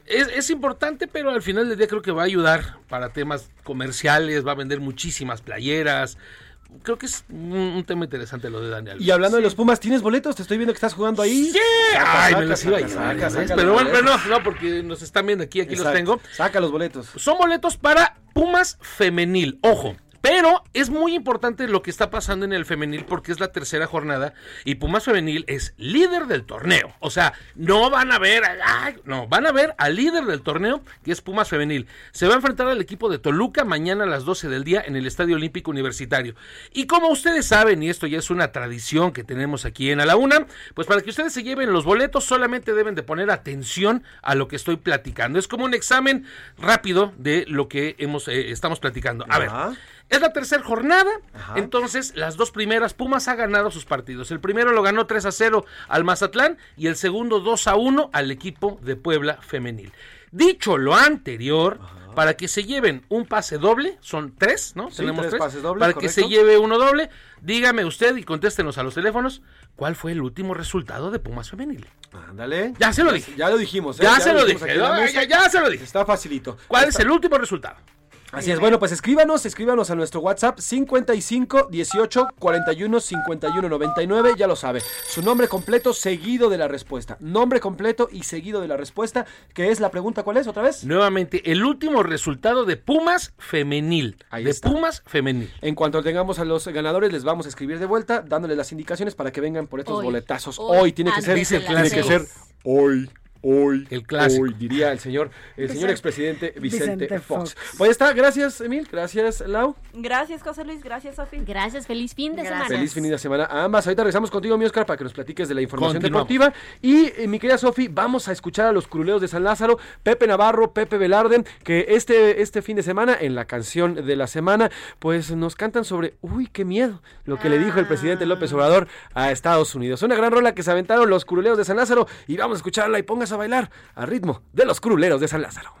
es, es importante, pero al final del día creo que va a ayudar para temas comerciales, va a vender muchísimas playeras. Creo que es un, un tema interesante lo de Daniel. Y hablando de los Pumas, ¿tienes boletos? Te estoy viendo que estás jugando ahí. ¡Sí! Saca, Ay, saca, me los iba a llevar, Pero bueno, pero no, no, porque nos están viendo aquí, aquí los tengo. Saca los boletos. Son boletos para Pumas femenil, ojo. Pero es muy importante lo que está pasando en el femenil porque es la tercera jornada y Pumas femenil es líder del torneo. O sea, no van a ver, no, van a ver al líder del torneo que es Pumas femenil. Se va a enfrentar al equipo de Toluca mañana a las 12 del día en el Estadio Olímpico Universitario. Y como ustedes saben, y esto ya es una tradición que tenemos aquí en A la Una, pues para que ustedes se lleven los boletos solamente deben de poner atención a lo que estoy platicando. Es como un examen rápido de lo que hemos eh, estamos platicando. A ver, es la tercera jornada, entonces las dos primeras Pumas ha ganado sus partidos. El primero lo ganó 3 a 0 al Mazatlán y el segundo 2 a 1 al equipo de Puebla femenil. Dicho lo anterior, para que se lleven un pase doble, son tres, ¿no? Sí, tres pases dobles, Para que se lleve uno doble, dígame usted y contéstenos a los teléfonos, ¿cuál fue el último resultado de Pumas femenil? Ándale. Ya se lo dije. Ya lo dijimos. ¿eh? Ya se lo dije, ya se lo dije. Está facilito. ¿Cuál es el último resultado? Así es, bueno, pues escríbanos, escríbanos a nuestro WhatsApp 55 18 41 51 99, ya lo sabe. Su nombre completo seguido de la respuesta. Nombre completo y seguido de la respuesta, que es la pregunta, ¿cuál es otra vez? Nuevamente, el último resultado de Pumas femenil. de Pumas femenil. En cuanto tengamos a los ganadores, les vamos a escribir de vuelta, dándoles las indicaciones para que vengan por estos Hoy. boletazos. Hoy. Hoy, tiene que ser, las tiene que ser hoy. Hoy, El clásico. hoy, diría el señor, el señor expresidente Vicente, Vicente Fox. Fox. Pues ya está, gracias Emil, gracias Lau. Gracias, José Luis. Gracias, Sofi. Gracias, feliz fin de semana. Feliz fin de semana a ambas. Ahorita regresamos contigo, mi Oscar, para que nos platiques de la información deportiva. Y eh, mi querida Sofi, vamos a escuchar a los curuleos de San Lázaro, Pepe Navarro, Pepe Velarde, que este, este fin de semana, en la canción de la semana, pues nos cantan sobre, uy, qué miedo, lo que le dijo el presidente López Obrador a Estados Unidos. Una gran rola que se aventaron los curuleos de San Lázaro y vamos a escucharla y póngase a bailar al ritmo de los curuleros de San Lázaro.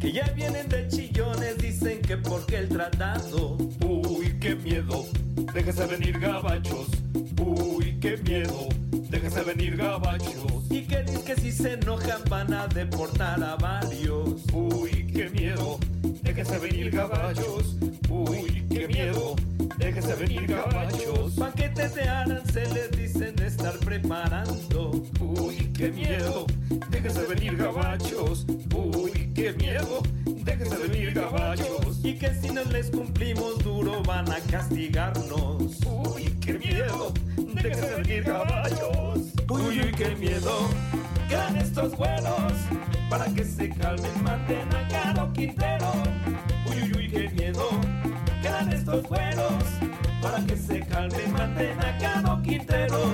Que ya vienen de chillones, dicen que porque el tratado. Uy, qué miedo, déjese venir gabachos. Uy, qué miedo, déjese venir gabachos. Y que dicen que si se enojan van a deportar a varios. Uy, qué miedo, déjese venir gabachos. Uy, qué miedo, déjese venir gabachos. Paquetes de aranceles dicen estar preparando. Uy, qué miedo, déjese venir gabachos. Uy, qué miedo, déjese venir gabachos. Y que si no les cumplimos duro van a castigarnos. Uy, qué miedo, déjese venir gabachos. Uy, qué miedo, quedan estos buenos. Para que se calmen, maten a Caro Quintero. Uy, uy, uy, qué miedo, estos buenos. Para que se calmen, maten a Quintero.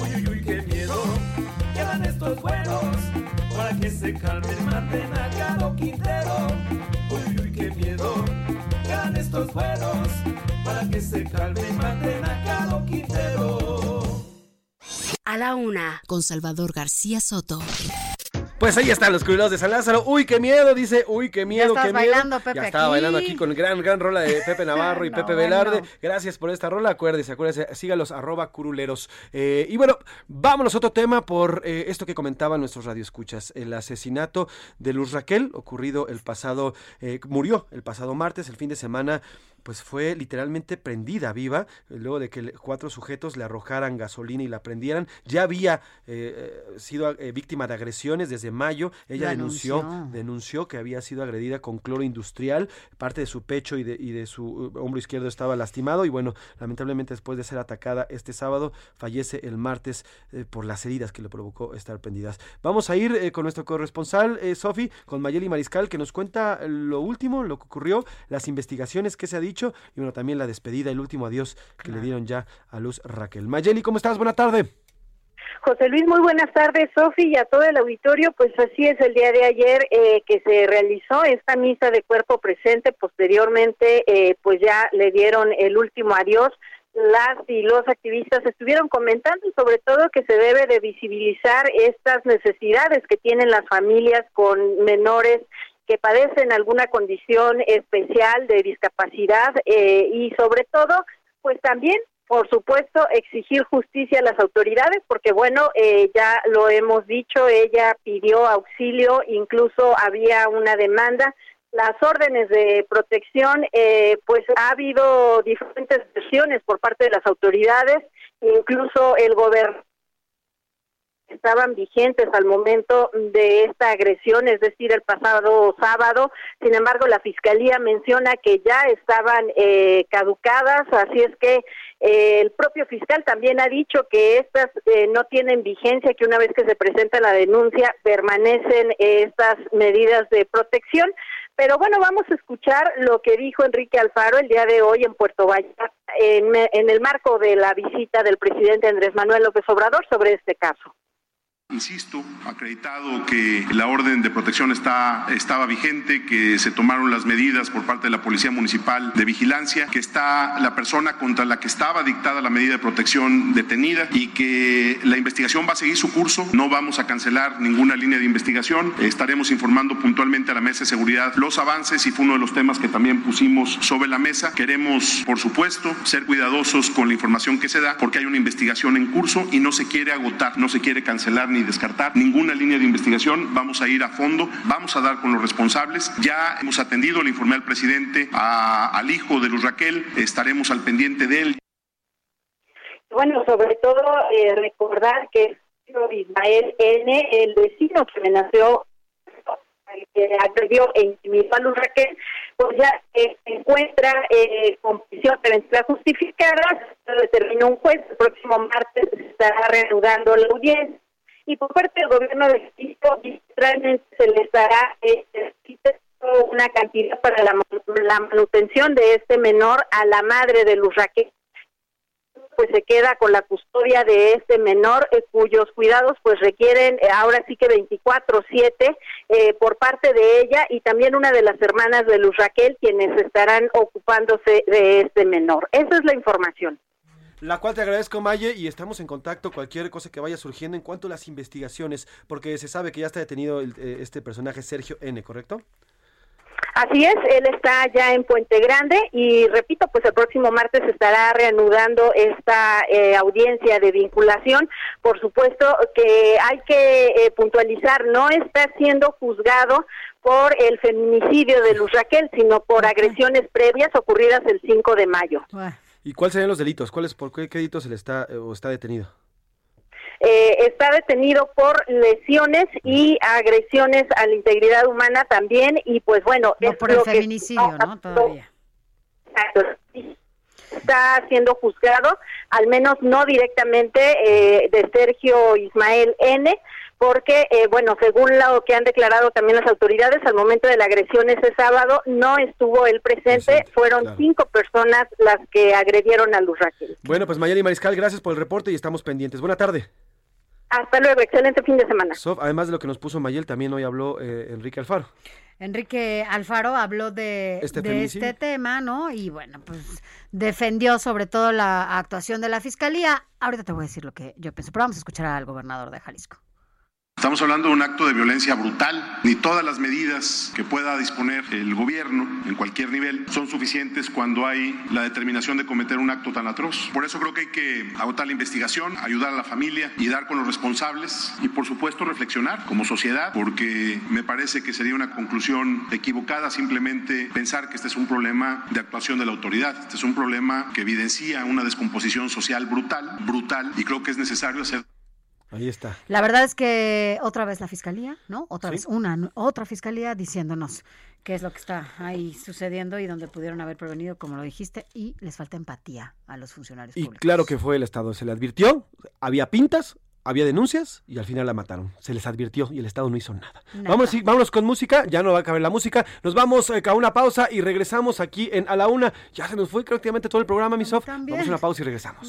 Uy, uy, uy, qué miedo, quedan estos buenos. Para que se calmen, maten a Caro Quintero. Uy, uy, uy, qué miedo, quedan estos buenos. Para que se calmen, maten a Caro Quintero. A la una, con Salvador García Soto. Pues ahí están los curuleos de San Lázaro. Uy, qué miedo, dice. Uy, qué miedo, qué miedo. bailando, Pepe, ya estaba aquí. bailando aquí con gran, gran rola de Pepe Navarro y No, Pepe bueno. Velarde. Gracias por esta rola. Acuérdese, acuérdese, sígalos, arroba curuleros. Eh, y bueno, vámonos a otro tema por eh, esto que comentaban nuestros radioescuchas. El asesinato de Luz Raquel, ocurrido el pasado, eh, murió el pasado martes, el fin de semana pues fue literalmente prendida viva, eh, luego de que cuatro sujetos le arrojaran gasolina y la prendieran. Ya había eh, eh, sido eh, víctima de agresiones desde mayo. Ella denunció, denunció que había sido agredida con cloro industrial. Parte de su pecho y de, y de su uh, hombro izquierdo estaba lastimado. Y bueno, lamentablemente después de ser atacada este sábado, fallece el martes eh, por las heridas que le provocó estar prendidas. Vamos a ir eh, con nuestro corresponsal, eh, Sofi, con Mayeli Mariscal, que nos cuenta lo último, lo que ocurrió, las investigaciones que se ha dicho y bueno, también la despedida, el último adiós que le dieron ya a Luz Raquel. Mayeli, ¿cómo estás? Buena tarde. José Luis, muy buenas tardes, Sofi, y a todo el auditorio. Pues así es, el día de ayer eh, que se realizó esta misa de cuerpo presente, posteriormente eh, pues ya le dieron el último adiós. Las y los activistas estuvieron comentando sobre todo que se debe de visibilizar estas necesidades que tienen las familias con menores que padecen alguna condición especial de discapacidad eh, y sobre todo pues también por supuesto, exigir justicia a las autoridades, porque bueno, eh, ya lo hemos dicho, ella pidió auxilio, incluso había una demanda. Las órdenes de protección, eh, pues ha habido diferentes versiones por parte de las autoridades, incluso el gobernador estaban vigentes al momento de esta agresión, es decir, el pasado sábado. Sin embargo, la fiscalía menciona que ya estaban eh, caducadas, así es que eh, el propio fiscal también ha dicho que estas eh, no tienen vigencia, que una vez que se presenta la denuncia permanecen estas medidas de protección. Pero bueno, vamos a escuchar lo que dijo Enrique Alfaro el día de hoy en Puerto Vallarta, en, en el marco de la visita del presidente Andrés Manuel López Obrador sobre este caso. Insisto, acreditado que la orden de protección está, estaba vigente, que se tomaron las medidas por parte de la Policía Municipal de Vigilancia, que está la persona contra la que estaba dictada la medida de protección detenida y que la investigación va a seguir su curso. No vamos a cancelar ninguna línea de investigación. Estaremos informando puntualmente a la Mesa de Seguridad los avances y fue uno de los temas que también pusimos sobre la mesa. Queremos, por supuesto, ser cuidadosos con la información que se da porque hay una investigación en curso y no se quiere agotar, no se quiere cancelar ni descartar ninguna línea de investigación. Vamos a ir a fondo, vamos a dar con los responsables. Ya hemos atendido, le informé al presidente, a- al hijo de Luz Raquel, estaremos al pendiente de él. Bueno, sobre todo eh, recordar que Ismael N., el vecino que me nació que agredió e intimidó a Luz Raquel, pues ya eh, se encuentra eh, con prisión preventiva justificada, se determinó un juez, el próximo martes se estará reanudando la audiencia y por parte del gobierno de México se les dará eh, una cantidad para la, la manutención de este menor a la madre de Luz Raquel pues se queda con la custodia de este menor eh, cuyos cuidados pues requieren eh, ahora sí que 24/7 eh, por parte de ella y también una de las hermanas de Luz Raquel quienes estarán ocupándose de este menor. Esa es la información. La cual te agradezco, Maye, y estamos en contacto cualquier cosa que vaya surgiendo en cuanto a las investigaciones, porque se sabe que ya está detenido el- eh, este personaje Sergio N, ¿correcto? Así es, él está ya en Puente Grande y repito, pues el próximo martes estará reanudando esta eh, audiencia de vinculación. Por supuesto que hay que eh, puntualizar, no está siendo juzgado por el feminicidio de Luz Raquel, sino por agresiones previas ocurridas el 5 de mayo. ¿Y cuáles serían los delitos? ¿Cuáles, ¿Por qué, qué delitos se le está eh, o está detenido? Eh, está detenido por lesiones y agresiones a la integridad humana también y pues bueno, No es por el lo que- feminicidio, ¿no? Todavía. Exacto. Está siendo juzgado, al menos no directamente eh, de Sergio Ismael N., porque, eh, bueno, según lo que han declarado también las autoridades, al momento de la agresión ese sábado no estuvo él presente, fueron claro. cinco personas las que agredieron a Luz Raquel. Bueno, pues Mayeli Mariscal, gracias por el reporte y estamos pendientes. Buena tarde. Hasta luego, excelente fin de semana. Sof, además de lo que nos puso Mayel, también hoy habló eh, Enrique Alfaro. Enrique Alfaro habló de, Este de este tema, ¿no? Y bueno, pues defendió sobre todo la actuación de la fiscalía. Ahorita te voy a decir lo que yo pienso, pero vamos a escuchar al gobernador de Jalisco. Estamos hablando de un acto de violencia brutal. Ni todas las medidas que pueda disponer el gobierno en cualquier nivel son suficientes cuando hay la determinación de cometer un acto tan atroz. Por eso creo que hay que agotar la investigación, ayudar a la familia y dar con los responsables y por supuesto reflexionar como sociedad porque me parece que sería una conclusión equivocada simplemente pensar que este es un problema de actuación de la autoridad. Este es un problema que evidencia una descomposición social brutal, brutal y creo que es necesario hacer Ahí está. La verdad es que otra vez la fiscalía, ¿no? Otra Sí. vez una, otra fiscalía diciéndonos qué es lo que está ahí sucediendo y donde pudieron haber prevenido, como lo dijiste, y les falta empatía a los funcionarios Y públicos. claro que fue el Estado, se le advirtió, había pintas, había denuncias y al final la mataron. Se les advirtió y el Estado no hizo nada. Nada. Vamos, sí, vámonos con música, ya no va a caber la música. Nos vamos eh, a una pausa y regresamos aquí en A la Una. Ya se nos fue prácticamente todo el programa, mi Sof. Vamos a una pausa y regresamos.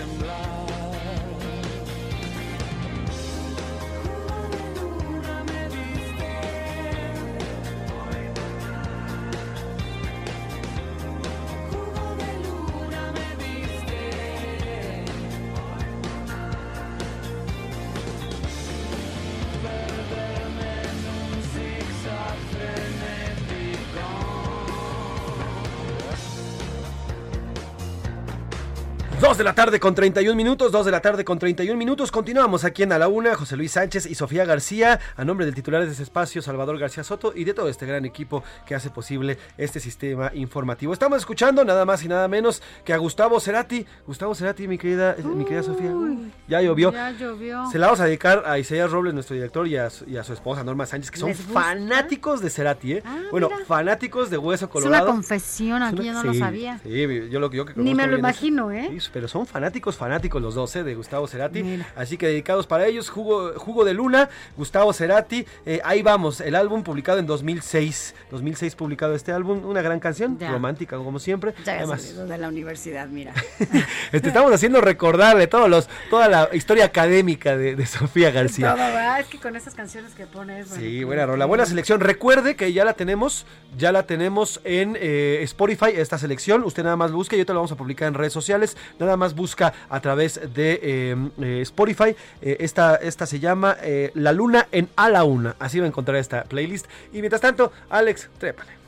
Empiezas a de la tarde con 31 minutos, dos de la tarde con 31 minutos. Continuamos aquí en A la Una, José Luis Sánchez y Sofía García, a nombre del titular de este espacio, Salvador García Soto, y de todo este gran equipo que hace posible este sistema informativo. Estamos escuchando nada más y nada menos que a Gustavo Cerati. Gustavo Cerati, mi querida, eh, mi querida Sofía. Uy, ya llovió. Ya llovió. Se la vamos a dedicar a Isaías Robles, nuestro director, y a su, y a su esposa Norma Sánchez, que son fanáticos de Cerati, ¿eh? bueno, fanáticos de Hueso Es Colorado. una confesión, Es aquí una- yo no lo sabía. Sí, yo lo, yo que Ni me lo eso. imagino, ¿eh? Sí, pero son fanáticos, fanáticos los dos, ¿eh? De Gustavo Cerati. Así que dedicados para ellos, Jugo, Jugo de Luna, Gustavo Cerati. eh, ahí vamos, el álbum publicado en 2006. 2006 publicado este álbum, una gran canción, Ya. romántica como siempre. Ya Además, salido de la universidad, mira. este, estamos haciendo recordarle todos los, toda la historia académica de, de Sofía García. Todo. Es que con esas canciones que pones. bueno, Sí, pues, buena rola, buena selección. Recuerde que ya la tenemos, ya la tenemos en eh, Spotify, esta selección. Usted nada más busque y ahorita la vamos a publicar en redes sociales Nada más busca a través de eh, eh, Spotify. Eh, esta, esta se llama eh, La Luna en A la Una. Así va a encontrar esta playlist. Y mientras tanto, Alex, trépale.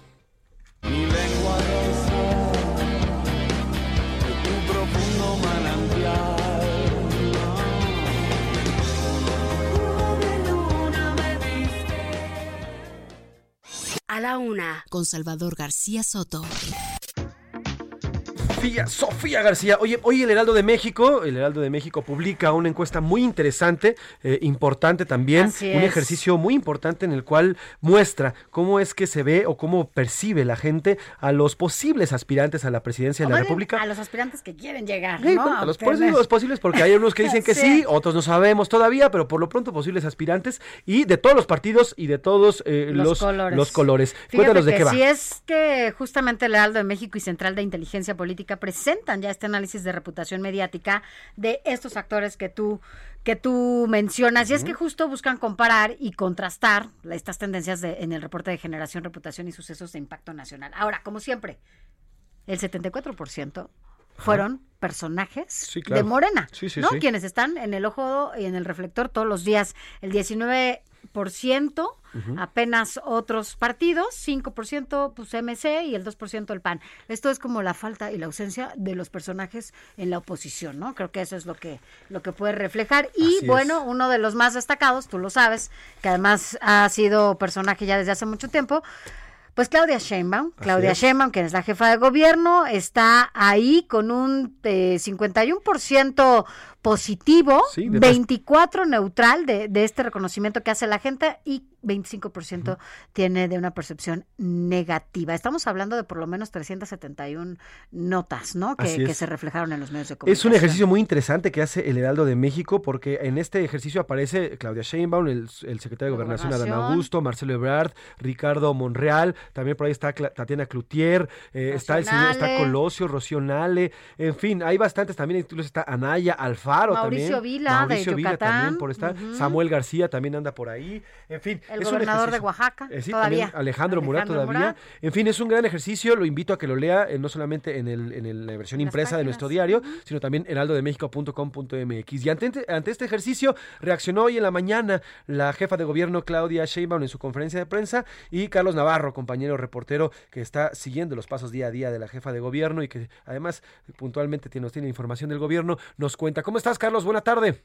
A la una, con Salvador García Soto. Sofía, Sofía García. Oye, hoy el Heraldo de México, el Heraldo de México publica una encuesta muy interesante, eh, importante también, Así un es. ejercicio muy importante en el cual muestra cómo es que se ve o cómo percibe la gente a los posibles aspirantes a la presidencia O de la República. A los aspirantes que quieren llegar, Sí, ¿no? bueno, a los, los posibles, porque hay unos que dicen que sí. Sí. otros no sabemos todavía, pero por lo pronto posibles aspirantes y de todos los partidos y de todos eh, los, Los colores. los colores. Fíjate Cuéntanos de que qué va. Si es que justamente el Heraldo de México y Central de Inteligencia Política presentan ya este análisis de reputación mediática de estos factores que tú que tú mencionas y es que justo buscan comparar y contrastar estas tendencias de- en el reporte de generación, reputación y sucesos de impacto nacional. Ahora, como siempre, el 74% fueron personajes claro. de Morena, Sí, sí, ¿no? sí. Quienes están en el ojo y en el reflector todos los días. El 19% Ujú. apenas otros partidos, 5% pues MC y el 2% el PAN. Esto es como la falta y la ausencia de los personajes en la oposición, ¿no? Creo que eso es lo que lo que puede reflejar y Así bueno, es. uno de los más destacados, tú lo sabes, que además ha sido personaje ya desde hace mucho tiempo, pues Claudia Sheinbaum, Claudia es. Sheinbaum, quien es la jefa de gobierno, está ahí con un eh, 51% positivo, Sí, de 24 neutral de, de este reconocimiento que hace la gente y 25% tiene de una percepción negativa. Estamos hablando de por lo menos 371 notas, ¿no? Que, que es. se reflejaron en los medios de Es comunicación. un ejercicio muy interesante que hace el Heraldo de México porque en este ejercicio aparece Claudia Sheinbaum, el, el secretario de Gobernación Adán Gobernación. Augusto, Marcelo Ebrard, Ricardo Monreal, también por ahí está Tatiana Cloutier, eh, está el señor, está. Colosio, Rocío Nale, en fin, hay bastantes también, incluso está Anaya Alfaro Mauricio también. Vila, de Mauricio Vila Yucatán. también por estar. Samuel García también anda por ahí, en fin. El es un gobernador de ejercicio- Oaxaca, eh, sí, todavía. también Alejandro, Murat todavía. Murat. En fin, es un gran ejercicio, lo invito a que lo lea eh, no solamente en, el, en el- la versión impresa de nuestro diario, sino también heraldodemexico.com.mx. Y ante, ante este ejercicio reaccionó hoy en la mañana la jefa de gobierno Claudia Sheinbaum en su conferencia de prensa y Carlos Navarro, compañero reportero que está siguiendo los pasos día a día de la jefa de gobierno y que además puntualmente nos tiene información del gobierno, nos cuenta. ¿Cómo estás, Carlos? Buena tarde.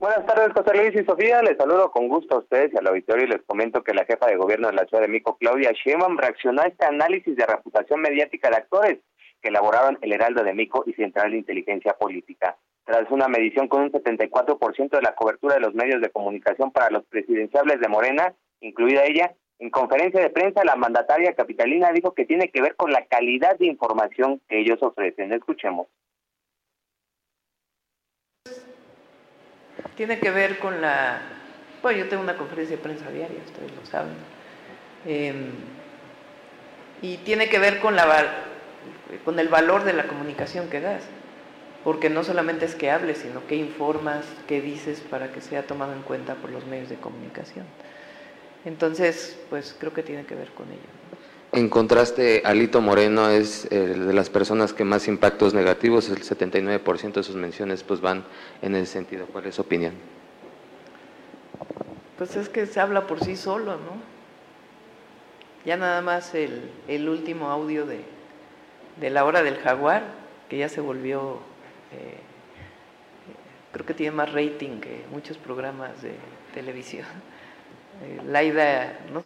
Buenas tardes, José Luis y Sofía. Les saludo con gusto a ustedes y al auditorio y les comento que la jefa de gobierno de la Ciudad de México, Claudia Sheinbaum, reaccionó a este análisis de reputación mediática de actores que elaboraron el Heraldo de México y Central de Inteligencia Política. Tras una medición con un 74% de la cobertura de los medios de comunicación para los presidenciables de Morena, incluida ella, en conferencia de prensa la mandataria capitalina dijo que tiene que ver con la calidad de información que ellos ofrecen. Escuchemos. Tiene que ver con la... Bueno, yo tengo una conferencia de prensa diaria, ustedes lo saben. Eh, y tiene que ver con, la, con el valor de la comunicación que das. Porque no solamente es que hables, sino que informas, qué dices para que sea tomado en cuenta por los medios de comunicación. Entonces, pues creo que tiene que ver con ello. En contraste, Alito Moreno es eh, de las personas que más impactos negativos, el 79% de sus menciones pues van en ese sentido. ¿Cuál es su opinión? Pues es que se habla por sí solo, ¿no? Ya nada más el, el último audio de, de la hora del jaguar, que ya se volvió, eh, creo que tiene más rating que muchos programas de televisión. Eh, Laida, no.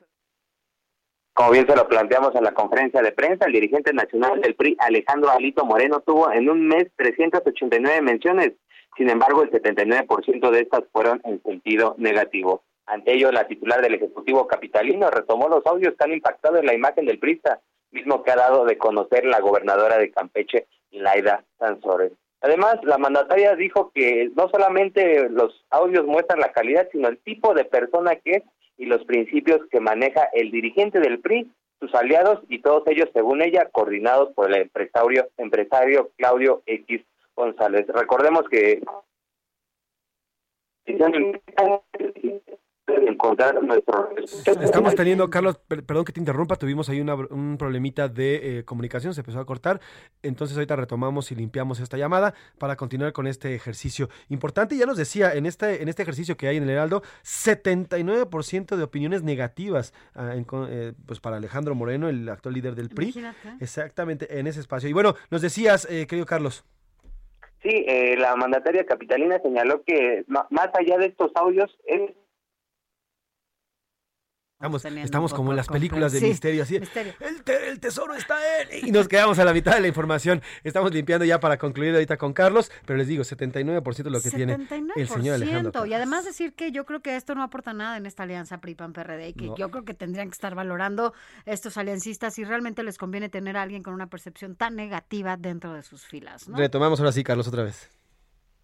Como bien se lo planteamos en la conferencia de prensa, el dirigente nacional del PRI, Alejandro Alito Moreno, tuvo en un mes 389 menciones. Sin embargo, el 79% de estas fueron en sentido negativo. Ante ello, la titular del Ejecutivo Capitalino retomó los audios que han impactado en la imagen del PRIsta, mismo que ha dado de conocer la gobernadora de Campeche, Laida Sansores. Además, la mandataria dijo que no solamente los audios muestran la calidad, sino el tipo de persona que es y los principios que maneja el dirigente del PRI, sus aliados y todos ellos, según ella, coordinados por el empresario, empresario Claudio X González. Recordemos que encontrar nuestro Estamos teniendo, Carlos, per- perdón que te interrumpa, tuvimos ahí una- un problemita de eh, comunicación, se empezó a cortar, entonces ahorita retomamos y limpiamos esta llamada para continuar con este ejercicio importante. Ya nos decía, en este, en este ejercicio que hay en el Heraldo, 79% de opiniones negativas ah, en eh, pues para Alejandro Moreno, el actual líder del PRI. Imagínate. Exactamente, en ese espacio. Y bueno, nos decías, eh, querido Carlos. Sí, eh, la mandataria capitalina señaló que más allá de estos audios, es Estamos, estamos como en las películas de. Sí, misterio, así. misterio. El, te- el tesoro está en... Y nos quedamos a la mitad de la información. Estamos limpiando ya para concluir ahorita con Carlos, pero les digo, 79% de lo que tiene el señor Alejandro. Y además decir que yo creo que esto no aporta nada en esta alianza PRI-PAN-PRD y que No. yo creo que tendrían que estar valorando estos aliancistas si realmente les conviene tener a alguien con una percepción tan negativa dentro de sus filas, ¿no? Retomamos ahora sí, Carlos, otra vez.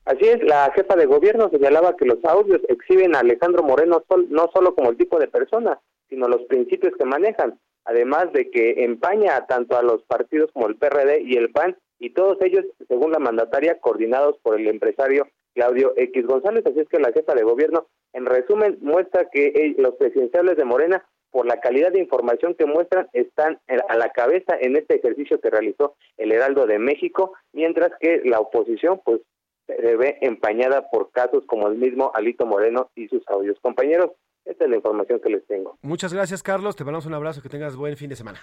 Así es, la jefa de gobierno señalaba que los audios exhiben a Alejandro Moreno sol- no solo como el tipo de persona, sino los principios que manejan, además de que empaña tanto a los partidos como el PRD y el PAN, y todos ellos, según la mandataria, coordinados por el empresario Claudio X González. Así es que la jefa de gobierno, en resumen, muestra que eh, los presidenciales de Morena, por la calidad de información que muestran, están en- a la cabeza en este ejercicio que realizó el Heraldo de México, mientras que la oposición, pues, se ve empañada por casos como el mismo Alito Moreno y sus audios. Compañeros, esta es la información que les tengo. Muchas gracias, Carlos. Te mandamos un abrazo. Que tengas buen fin de semana.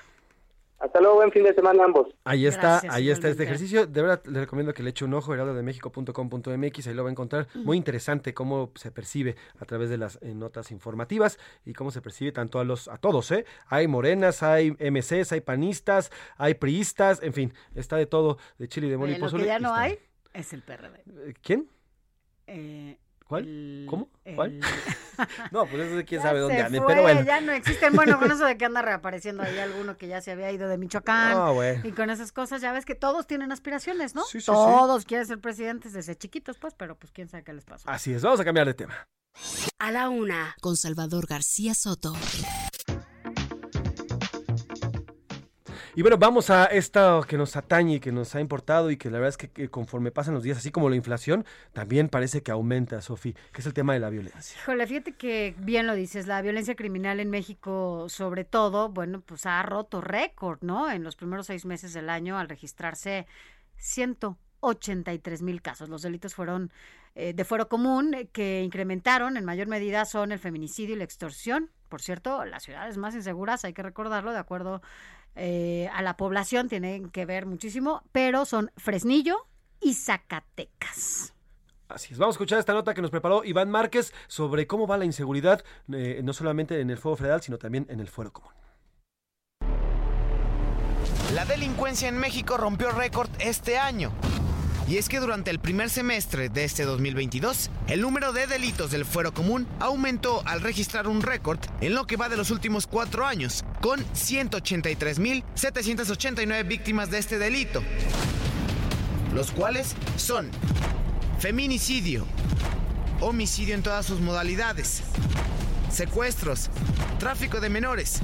Hasta luego, buen fin de semana a ambos. Ahí está, Gracias, ahí está este ejercicio. De verdad, le recomiendo que le eche un ojo, heraldodemexico.com.mx, ahí lo va a encontrar. Muy interesante cómo se percibe a través de las eh, notas informativas y cómo se percibe tanto a los, a todos, ¿eh? Hay morenas, hay MCs, hay panistas, hay priistas, en fin, está de todo, de chile, de mole y Eh, lo que ya y no está. hay es el PRD. ¿Quién? Eh, ¿Cuál? el- ¿Cómo? ¿Cuál? el- no, pues eso de quién Ya sabe dónde ande, pero bueno. Ya no existen. Bueno, con eso de que anda reapareciendo ahí alguno que ya se había ido de Michoacán. Ah, bueno. Y con esas cosas, ya ves que todos tienen aspiraciones, ¿no? sí, sí. todos quieren ser presidentes desde chiquitos, pues, pero pues quién sabe qué les pasó. Así es, vamos a cambiar de tema. A la una, con Salvador García Soto. Y bueno, vamos a esto que nos atañe y que nos ha importado y que la verdad es que, que conforme pasan los días, así como la inflación, también parece que aumenta, Sofi, que es el tema de la violencia. Híjole, fíjate que bien lo dices, la violencia criminal en México, sobre todo, bueno, pues ha roto récord, ¿no? En los primeros seis meses del año, al registrarse 183 mil casos. Los delitos fueron eh, de fuero común eh, que incrementaron en mayor medida son el feminicidio y la extorsión. Por cierto, las ciudades más inseguras, hay que recordarlo, de acuerdo eh, a la población, tienen que ver muchísimo, pero son Fresnillo y Zacatecas. Así es, vamos a escuchar esta nota que nos preparó Iván Márquez sobre cómo va la inseguridad, eh, no solamente en el fuego federal, sino también en el fuero común. La delincuencia en México rompió récord este año. Y es que durante el primer semestre de este 2022, el número de delitos del fuero común aumentó al registrar un récord en lo que va de los últimos cuatro años, con 183.789 víctimas de este delito, los cuales son feminicidio, homicidio en todas sus modalidades, secuestros, tráfico de menores,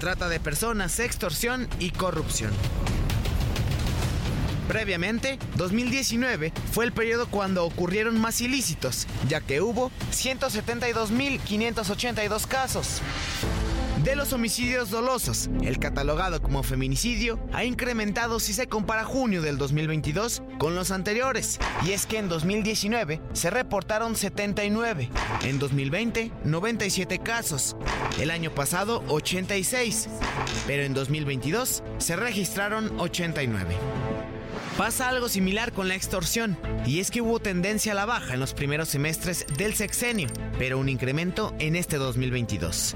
trata de personas, extorsión y corrupción. Previamente, 2019 fue el periodo cuando ocurrieron más ilícitos, ya que hubo 172.582 casos. De los homicidios dolosos, el catalogado como feminicidio ha incrementado si se compara junio del 2022 con los anteriores. Y es que en 2019 se reportaron 79, en 2020 97 casos, el año pasado 86, pero en 2022 se registraron 89. Pasa algo similar con la extorsión, y es que hubo tendencia a la baja en los primeros semestres del sexenio, pero un incremento en este 2022.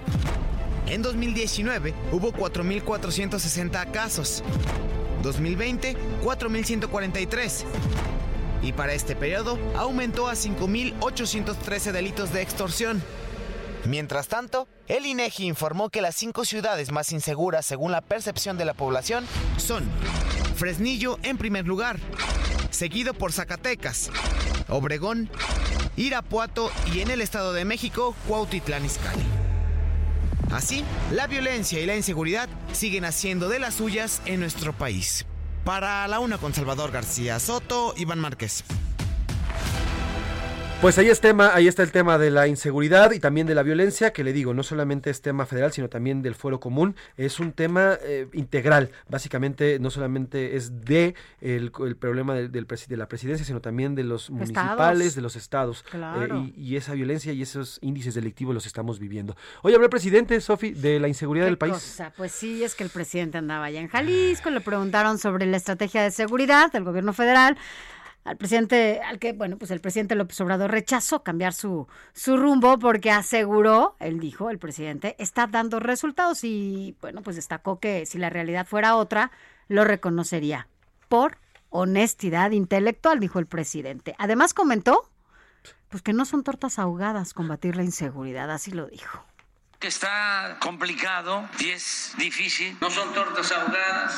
En 2019 hubo 4.460 casos, 2020 4.143 y para este periodo aumentó a 5.813 delitos de extorsión. Mientras tanto, el INEGI informó que las cinco ciudades más inseguras según la percepción de la población son Fresnillo en primer lugar, seguido por Zacatecas, Obregón, Irapuato y en el Estado de México, Cuautitlán Izcalli. Así, la violencia y la inseguridad siguen haciendo de las suyas en nuestro país. Para la una con Salvador García Soto, Iván Márquez. Pues ahí, es tema, ahí está el tema de la inseguridad y también de la violencia, que le digo, no solamente es tema federal, sino también del fuero común. Es un tema eh, integral. Básicamente, no solamente es de el, el problema del, del presi- de la presidencia, sino también de los municipales, de los estados. Claro. Eh, y, y esa violencia y esos índices delictivos los estamos viviendo. Hoy habló el presidente, Sofi, de la inseguridad del país. cosa? Pues sí, es que el presidente andaba allá en Jalisco, le preguntaron sobre la estrategia de seguridad del gobierno federal. Al presidente, al que, bueno, pues el presidente López Obrador rechazó cambiar su, su rumbo porque aseguró, él dijo, el presidente, está dando resultados y, bueno, pues destacó que si la realidad fuera otra, lo reconocería por honestidad intelectual, dijo el presidente. Además comentó, pues que no son tortas ahogadas combatir la inseguridad, así lo dijo. Que está complicado y es difícil. No son tortas ahogadas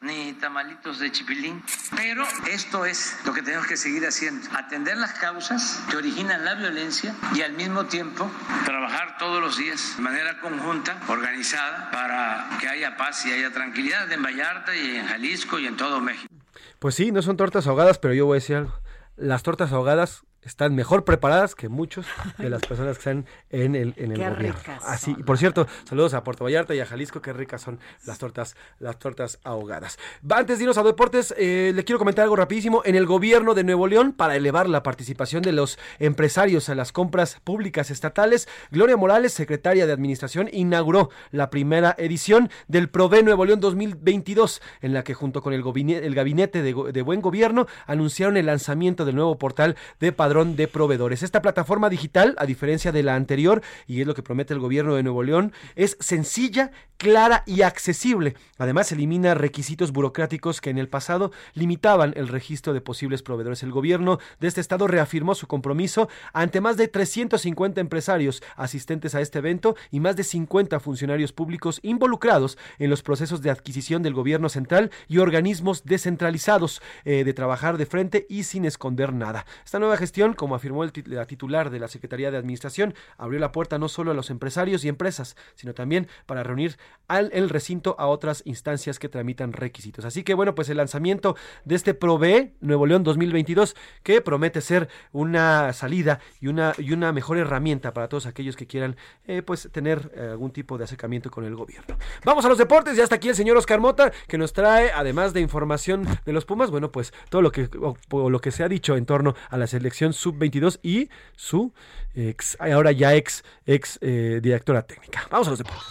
ni tamalitos de chipilín, pero esto es lo que tenemos que seguir haciendo. Atender las causas que originan la violencia y al mismo tiempo trabajar todos los días de manera conjunta, organizada, para que haya paz y haya tranquilidad en Vallarta y en Jalisco y en todo México. Pues sí, no son tortas ahogadas, pero yo voy a decir algo. Las tortas ahogadas están mejor preparadas que muchos de las personas que están en el, en el Qué gobierno. ricas Así, y por cierto, saludos a Puerto Vallarta y a Jalisco, qué ricas son las tortas, las tortas ahogadas. Antes de irnos a deportes, eh, le quiero comentar algo rapidísimo. En el gobierno de Nuevo León, para elevar la participación de los empresarios a las compras públicas estatales, Gloria Morales, secretaria de Administración, inauguró la primera edición del Prove Nuevo León 2022, en la que junto con el, gobine- el Gabinete de, de Buen Gobierno anunciaron el lanzamiento del nuevo portal de padrón de proveedores. Esta plataforma digital, a diferencia de la anterior, y es lo que promete el gobierno de Nuevo León, es sencilla, clara y accesible. Además, elimina requisitos burocráticos que en el pasado limitaban el registro de posibles proveedores. El gobierno de este estado reafirmó su compromiso ante más de 350 empresarios asistentes a este evento y más de 50 funcionarios públicos involucrados en los procesos de adquisición del gobierno central y organismos descentralizados eh, de trabajar de frente y sin esconder nada. Esta nueva gestión, como afirmó el la titular de la Secretaría de Administración, abrió la puerta no solo a los empresarios y empresas, sino también para reunir al el recinto a otras instancias que tramitan requisitos. Así que bueno, pues el lanzamiento de este Provee Nuevo León 2022 que promete ser una salida y una y una mejor herramienta para todos aquellos que quieran eh, pues tener eh, algún tipo de acercamiento con el gobierno. Vamos a los deportes, ya está aquí el señor Oscar Mota que nos trae además de información de los Pumas, bueno, pues todo lo que lo que se ha dicho en torno a la selección sub-22 y su ex ahora ya ex ex eh, directora técnica. Vamos a los deportes.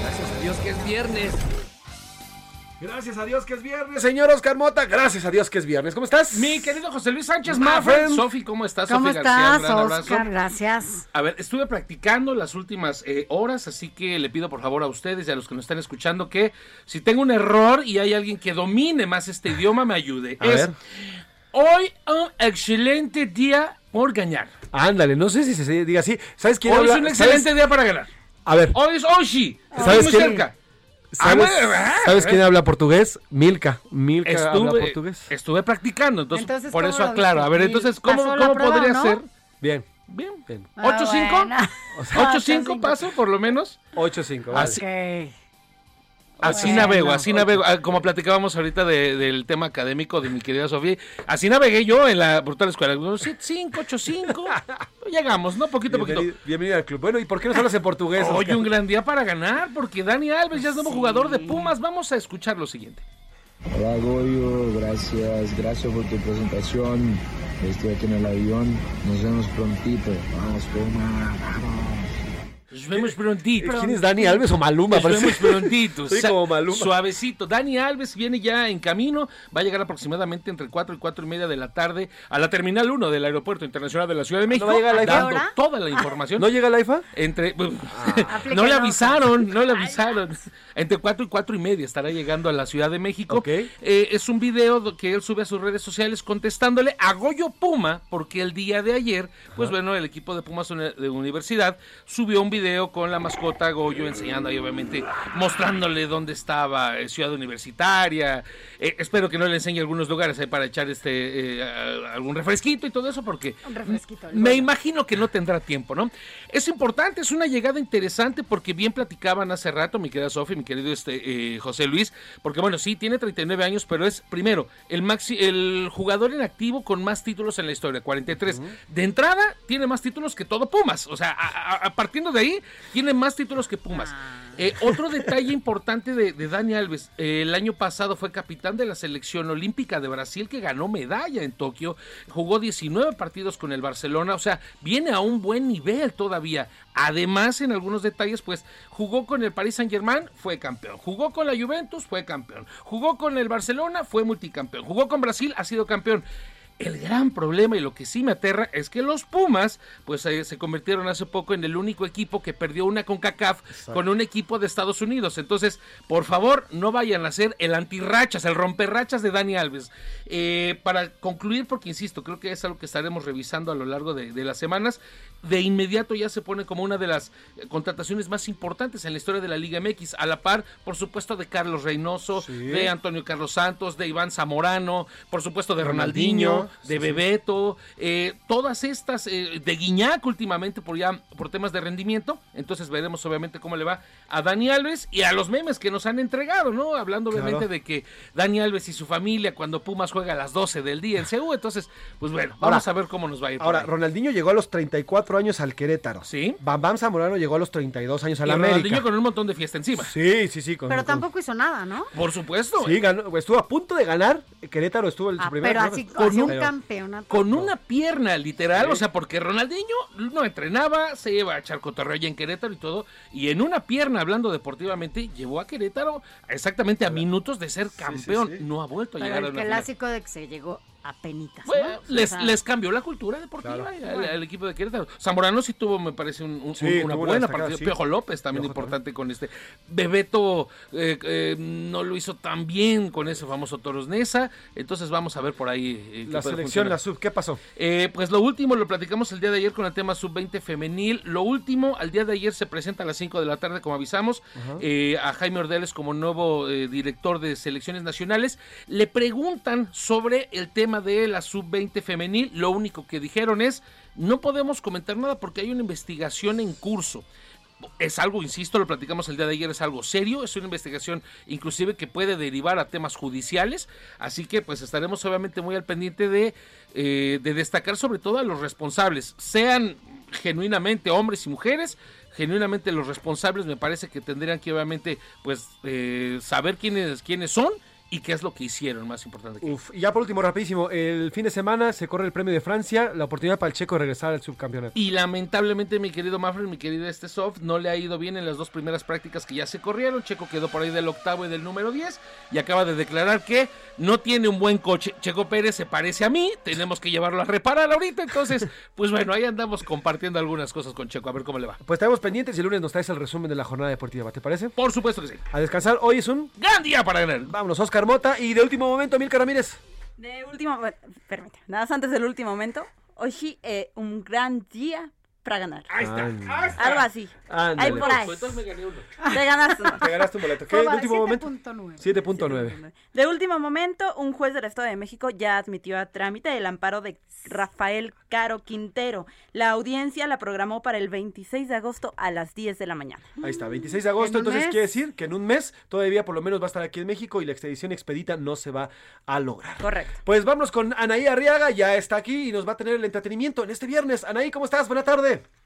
Gracias a Dios que es viernes. Gracias a Dios que es viernes, señor Oscar Mota. Gracias a Dios que es viernes. ¿Cómo estás? Mi querido José Luis Sánchez My Maffren. friend. Sofi, ¿cómo estás? ¿Cómo Sofi García, un estás, gran abrazo. Oscar? Gracias. A ver, estuve practicando las últimas eh, horas, así que le pido por favor a ustedes y a los que nos están escuchando que si tengo un error y hay alguien que domine más este idioma, me ayude. A es ver. Hoy un excelente día por ganar. Ándale, no sé si se diga así. ¿Sabes quién Hoy habla? es un excelente ¿Sabes? día para ganar. A ver, Hoy es Oshi. ¿Sabes muy quién? cerca. ¿sabes, Ah, ¿sabes ah, quién habla portugués? Milka. Milka habla Estuve, portugués. estuve practicando, entonces, Entonces, por ¿cómo eso aclaro. A ver, entonces, ¿cómo, cómo prueba, podría ¿no? ser? Bien. Bien. Bien. Ah, ¿8-5? bueno. ¿8-5 paso, por lo menos? 8-5, vale. Así, Ok. Así Bueno. navego, así navego. Ah, Como platicábamos ahorita de- del tema académico de mi querida Sofía, así navegué yo en la brutal escuela. 7-5, 8-5. Llegamos, ¿no? Poquito a poquito. Bienvenido, al club. Bueno, ¿y por qué no hablas en portugués? Hoy Oscar? un gran día para ganar, porque Dani Alves ya es nuevo jugador de Pumas. Vamos a escuchar lo siguiente. Hola Goyo, gracias, gracias por tu presentación. Estoy aquí en el avión, nos vemos prontito. Vamos, Puma, vamos. Nos vemos prontito. ¿Quién es Dani Alves o Maluma? Nos Parece- vemos prontito. Soy como Maluma. Suavecito. Dani Alves viene ya en camino. Va a llegar aproximadamente entre 4 y 4 y media de la tarde a la Terminal 1 del Aeropuerto Internacional de la Ciudad de México. va a llegar la IFA? dando toda la información. ¿No llega la IFA? Entre, no le avisaron, no le avisaron. Entre 4 y 4 y media estará llegando a la Ciudad de México. Ok. Eh, es un video que él sube a sus redes sociales contestándole a Goyo Puma, porque el día de ayer, pues bueno, el equipo de Pumas de universidad subió un video video con la mascota Goyo enseñando ahí, obviamente, mostrándole dónde estaba eh, Ciudad Universitaria. Eh, espero que no le enseñe algunos lugares para echar este eh, algún refresquito y todo eso, porque Un refresquito. me imagino que no tendrá tiempo, ¿no? Es importante, es una llegada interesante porque bien platicaban hace rato, mi querida Sofi, mi querido este, eh, José Luis, porque bueno, sí, tiene 39 años, pero es primero el, maxi, el jugador en activo con más títulos en la historia, 43. De entrada, tiene más títulos que todo Pumas, o sea, a- a- a partiendo de ahí, tiene más títulos que Pumas. Eh, otro detalle importante de, de Dani Alves, eh, el año pasado fue capitán de la selección olímpica de Brasil que ganó medalla en Tokio, jugó 19 partidos con el Barcelona, o sea, viene a un buen nivel todavía. Además, en algunos detalles, pues jugó con el Paris Saint Germain, fue campeón, jugó con la Juventus, fue campeón, jugó con el Barcelona, fue multicampeón, jugó con Brasil, ha sido campeón. El gran problema y lo que sí me aterra es que los Pumas, pues eh, se convirtieron hace poco en el único equipo que perdió una CONCACAF con un equipo de Estados Unidos. Entonces, por favor, no vayan a ser el antirrachas, el romperrachas de Dani Alves. Eh, para concluir, porque insisto, creo que es algo que estaremos revisando a lo largo de, de las semanas, de inmediato ya se pone como una de las contrataciones más importantes en la historia de la Liga MX, a la par, por supuesto, de Carlos Reynoso, de Antonio Carlos Santos, de Iván Zamorano, por supuesto, de Ronaldinho, Ronaldinho, de sí. Bebeto, eh, todas estas, eh, de Guiñac últimamente por ya por temas de rendimiento. Entonces veremos obviamente cómo le va a Dani Alves y a los memes que nos han entregado, ¿no? Hablando Claro. obviamente de que Dani Alves y su familia cuando Pumas juega a las 12 del día en CU. Entonces, pues bueno, vamos Ahora- a ver cómo nos va a ir. Ahora. Ronaldinho llegó a los 34 años al Querétaro. Sí. Bam Bam Zamorano llegó a los 32 años al América. Ronaldinho con un montón de fiesta encima. Sí, sí, sí. con- Pero con- tampoco hizo nada, ¿no? Por supuesto. Sí, ganó, estuvo a punto de ganar. Querétaro estuvo en su Ah, primer pero así, con así un campeonato. Con una pierna, literal, Sí. o sea, porque Ronaldinho no entrenaba, se iba a echar cotorreo allá en Querétaro y todo, y en una pierna, hablando deportivamente, llevó a Querétaro exactamente a minutos de ser campeón. No ha vuelto a Pero llegar a el una final. clásico de que se llegó a penitas, ¿no? Bueno, O les, sea, les cambió la cultura deportiva Claro. al, al equipo de Querétaro. Zamorano sí tuvo, me parece, un- un- Sí, una buena partida. sí. Piojo López también Piojo importante con este. Bebeto eh, eh, no lo hizo tan bien con ese famoso Toros Nesa. Entonces vamos a ver por ahí. eh, La selección, funcionar. la sub, ¿qué pasó? Eh, pues lo último lo platicamos el día de ayer con el tema sub-20 femenil. Lo último, al día de ayer se presenta a las 5 de la tarde, como avisamos, eh, a Jaime Ordeles como nuevo eh, director de selecciones nacionales. Le preguntan sobre el tema de la sub-20 femenil. Lo único que dijeron es, no podemos comentar nada porque hay una investigación en curso. Es algo, insisto, lo platicamos el día de ayer, es algo serio, es una investigación inclusive que puede derivar a temas judiciales, así que pues estaremos obviamente muy al pendiente de, eh, de destacar sobre todo a los responsables, sean genuinamente hombres y mujeres, genuinamente los responsables me parece que tendrían que obviamente pues eh, saber quiénes, quiénes son y qué es lo que hicieron, más importante. que- Uf, y ya por último, rapidísimo, el fin de semana se corre el premio de Francia, la oportunidad para el checo de regresar al subcampeonato. Y lamentablemente mi querido Mafred, mi querido este soft, no le ha ido bien en las dos primeras prácticas que ya se corrieron. Checo quedó por ahí del octavo y del número 10 y acaba de declarar que no tiene un buen coche. Checo Pérez se parece a mí, tenemos que llevarlo a reparar ahorita. Entonces, pues bueno, ahí andamos compartiendo algunas cosas con Checo, a ver cómo le va. Pues estaremos pendientes y el lunes nos traes el resumen de la jornada deportiva, ¿te parece? Por supuesto que sí. A descansar, hoy es un gran día para ganar. Vámonos, Oscar Mota y de último momento, Milka Ramírez. De último, bueno, permíteme, nada más antes del último momento. Hoy sí, eh, un gran día para ganar. Ahí está, Ándale. ahí está. Algo así. Ándale. Ahí por ahí. Pues entonces me gané uno. Te ganaste uno. Te ganaste un boleto. ¿Qué? ¿De último momento? 7.9. 7.9. De último momento, un juez del Estado de México ya admitió a trámite el amparo de Rafael Caro Quintero. La audiencia la programó para el 26 de agosto a las 10 de la mañana. Ahí está, 26 de agosto, entonces mes. quiere decir que en un mes todavía por lo menos va a estar aquí en México y la expedición expedita no se va a lograr. Correcto. Pues vámonos con Anaí Arriaga, ya está aquí y nos va a tener el entretenimiento en este viernes. Anaí, ¿cómo estás? Buena tarde. in.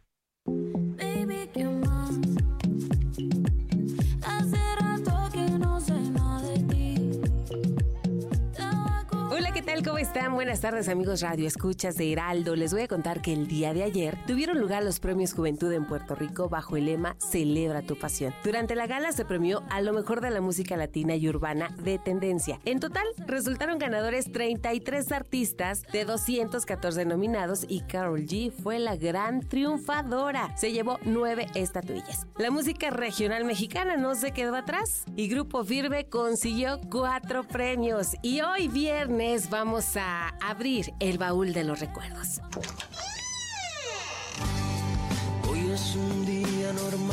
¿Cómo están? Buenas tardes, amigos Radio Escuchas de Heraldo. Les voy a contar que el día de ayer tuvieron lugar los premios Juventud en Puerto Rico bajo el lema Celebra tu pasión. Durante la gala se premió a lo mejor de la música latina y urbana de tendencia. En total, resultaron ganadores 33 artistas de 214 nominados y Carol G fue la gran triunfadora. Se llevó nueve estatuillas. La música regional mexicana no se quedó atrás y Grupo Firme consiguió cuatro premios. Y hoy viernes vamos a abrir el baúl de los recuerdos. Hoy es un día normal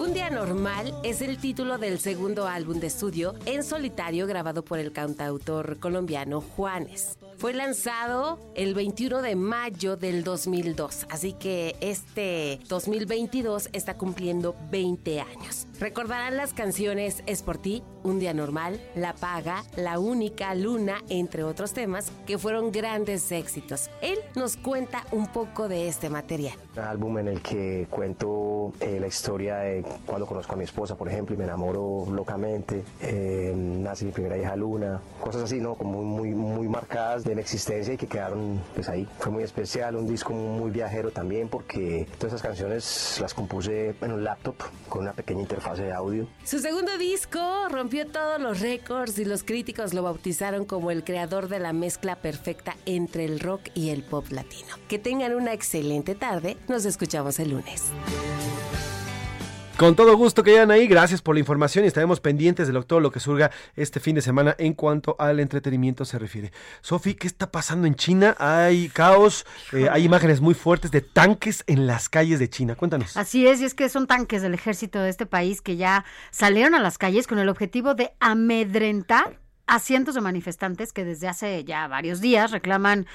Un día normal es el título del segundo álbum de estudio en solitario grabado por el cantautor colombiano Juanes. Fue lanzado el 21 de mayo del 2002, así que este 2022 está cumpliendo 20 años. Recordarán las canciones Es por ti, Un día normal, La paga, La única, Luna, entre otros temas que fueron grandes éxitos. Él nos cuenta un poco de este material. Un álbum en el que cuento eh, la historia de cuando conozco a mi esposa, por ejemplo, y me enamoro locamente. eh, nace mi primera hija Luna, cosas así, ¿no? Como muy, muy marcadas de mi existencia y que quedaron pues ahí. Fue muy especial, un disco muy viajero también porque todas esas canciones las compuse en un laptop con una pequeña interfase de audio. Su segundo disco rompió todos los récords y los críticos lo bautizaron como el creador de la mezcla perfecta entre el rock y el pop latino. Que tengan una excelente tarde, nos escuchamos el lunes. Con todo gusto que llegan ahí, gracias por la información y estaremos pendientes de lo, todo lo que surga este fin de semana en cuanto al entretenimiento se refiere. Sofi, ¿qué está pasando en China? Hay caos, eh, hay imágenes muy fuertes de tanques en las calles de China. Cuéntanos. Así es, y es que son tanques del ejército de este país que ya salieron a las calles con el objetivo de amedrentar a cientos de manifestantes que desde hace ya varios días reclaman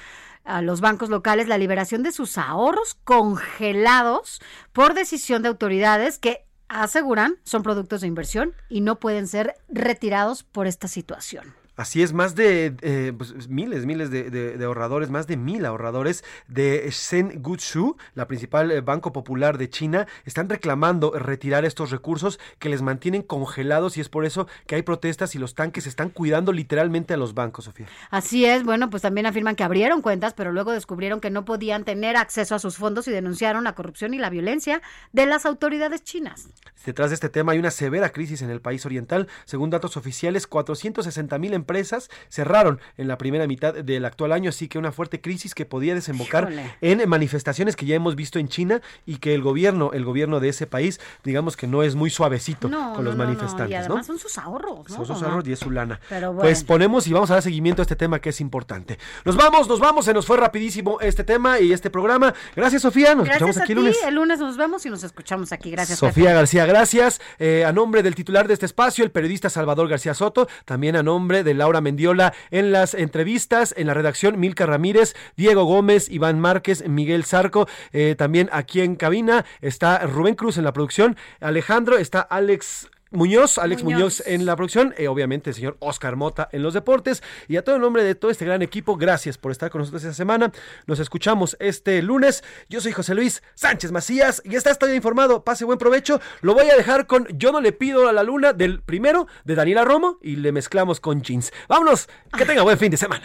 a los bancos locales la liberación de sus ahorros congelados por decisión de autoridades que aseguran son productos de inversión y no pueden ser retirados por esta situación. Así es, más de eh, pues, miles, miles de, de- de ahorradores, más de mil ahorradores de Shengutsu, la principal eh, banco popular de China, están reclamando retirar estos recursos que les mantienen congelados y es por eso que hay protestas y los tanques están cuidando literalmente a los bancos, Sofía. Así es, bueno, pues también afirman que abrieron cuentas, pero luego descubrieron que no podían tener acceso a sus fondos y denunciaron la corrupción y la violencia de las autoridades chinas. Detrás de este tema hay una severa crisis en el país oriental. Según datos oficiales, 460 mil empresas cerraron en la primera mitad del actual año, así que una fuerte crisis que podía desembocar Híjole. en manifestaciones que ya hemos visto en China y que el gobierno, el gobierno de ese país, digamos que no es muy suavecito No, con los no, no, manifestantes, Y además son sus ahorros, ¿no? Son sus ahorros y es su lana. Pero bueno. Pues ponemos y vamos a dar seguimiento a este tema que es importante. Nos vamos, nos vamos, se nos fue rapidísimo este tema y este programa. Gracias, Sofía. Nos Gracias escuchamos a aquí el lunes. El lunes nos vemos y nos escuchamos aquí. Gracias. Sofía Pepe. García, gracias. Eh, a nombre del titular de este espacio, el periodista Salvador García Soto, también a nombre de Laura Mendiola en las entrevistas, en la redacción Milka Ramírez, Diego Gómez, Iván Márquez, Miguel Zarco, eh, también aquí en cabina está Rubén Cruz en la producción, Alejandro, está Alex. Muñoz, Alex Muñoz. Muñoz. en la producción, eh, obviamente el señor Oscar Mota en los deportes y a todo el nombre de todo este gran equipo, gracias por estar con nosotros esta semana. Nos escuchamos este lunes. Yo soy José Luis Sánchez Macías y está está informado. Pase buen provecho. Lo voy a dejar con Yo no le pido a la luna del primero de Daniela Romo y le mezclamos con jeans. Vámonos, que tenga buen fin de semana.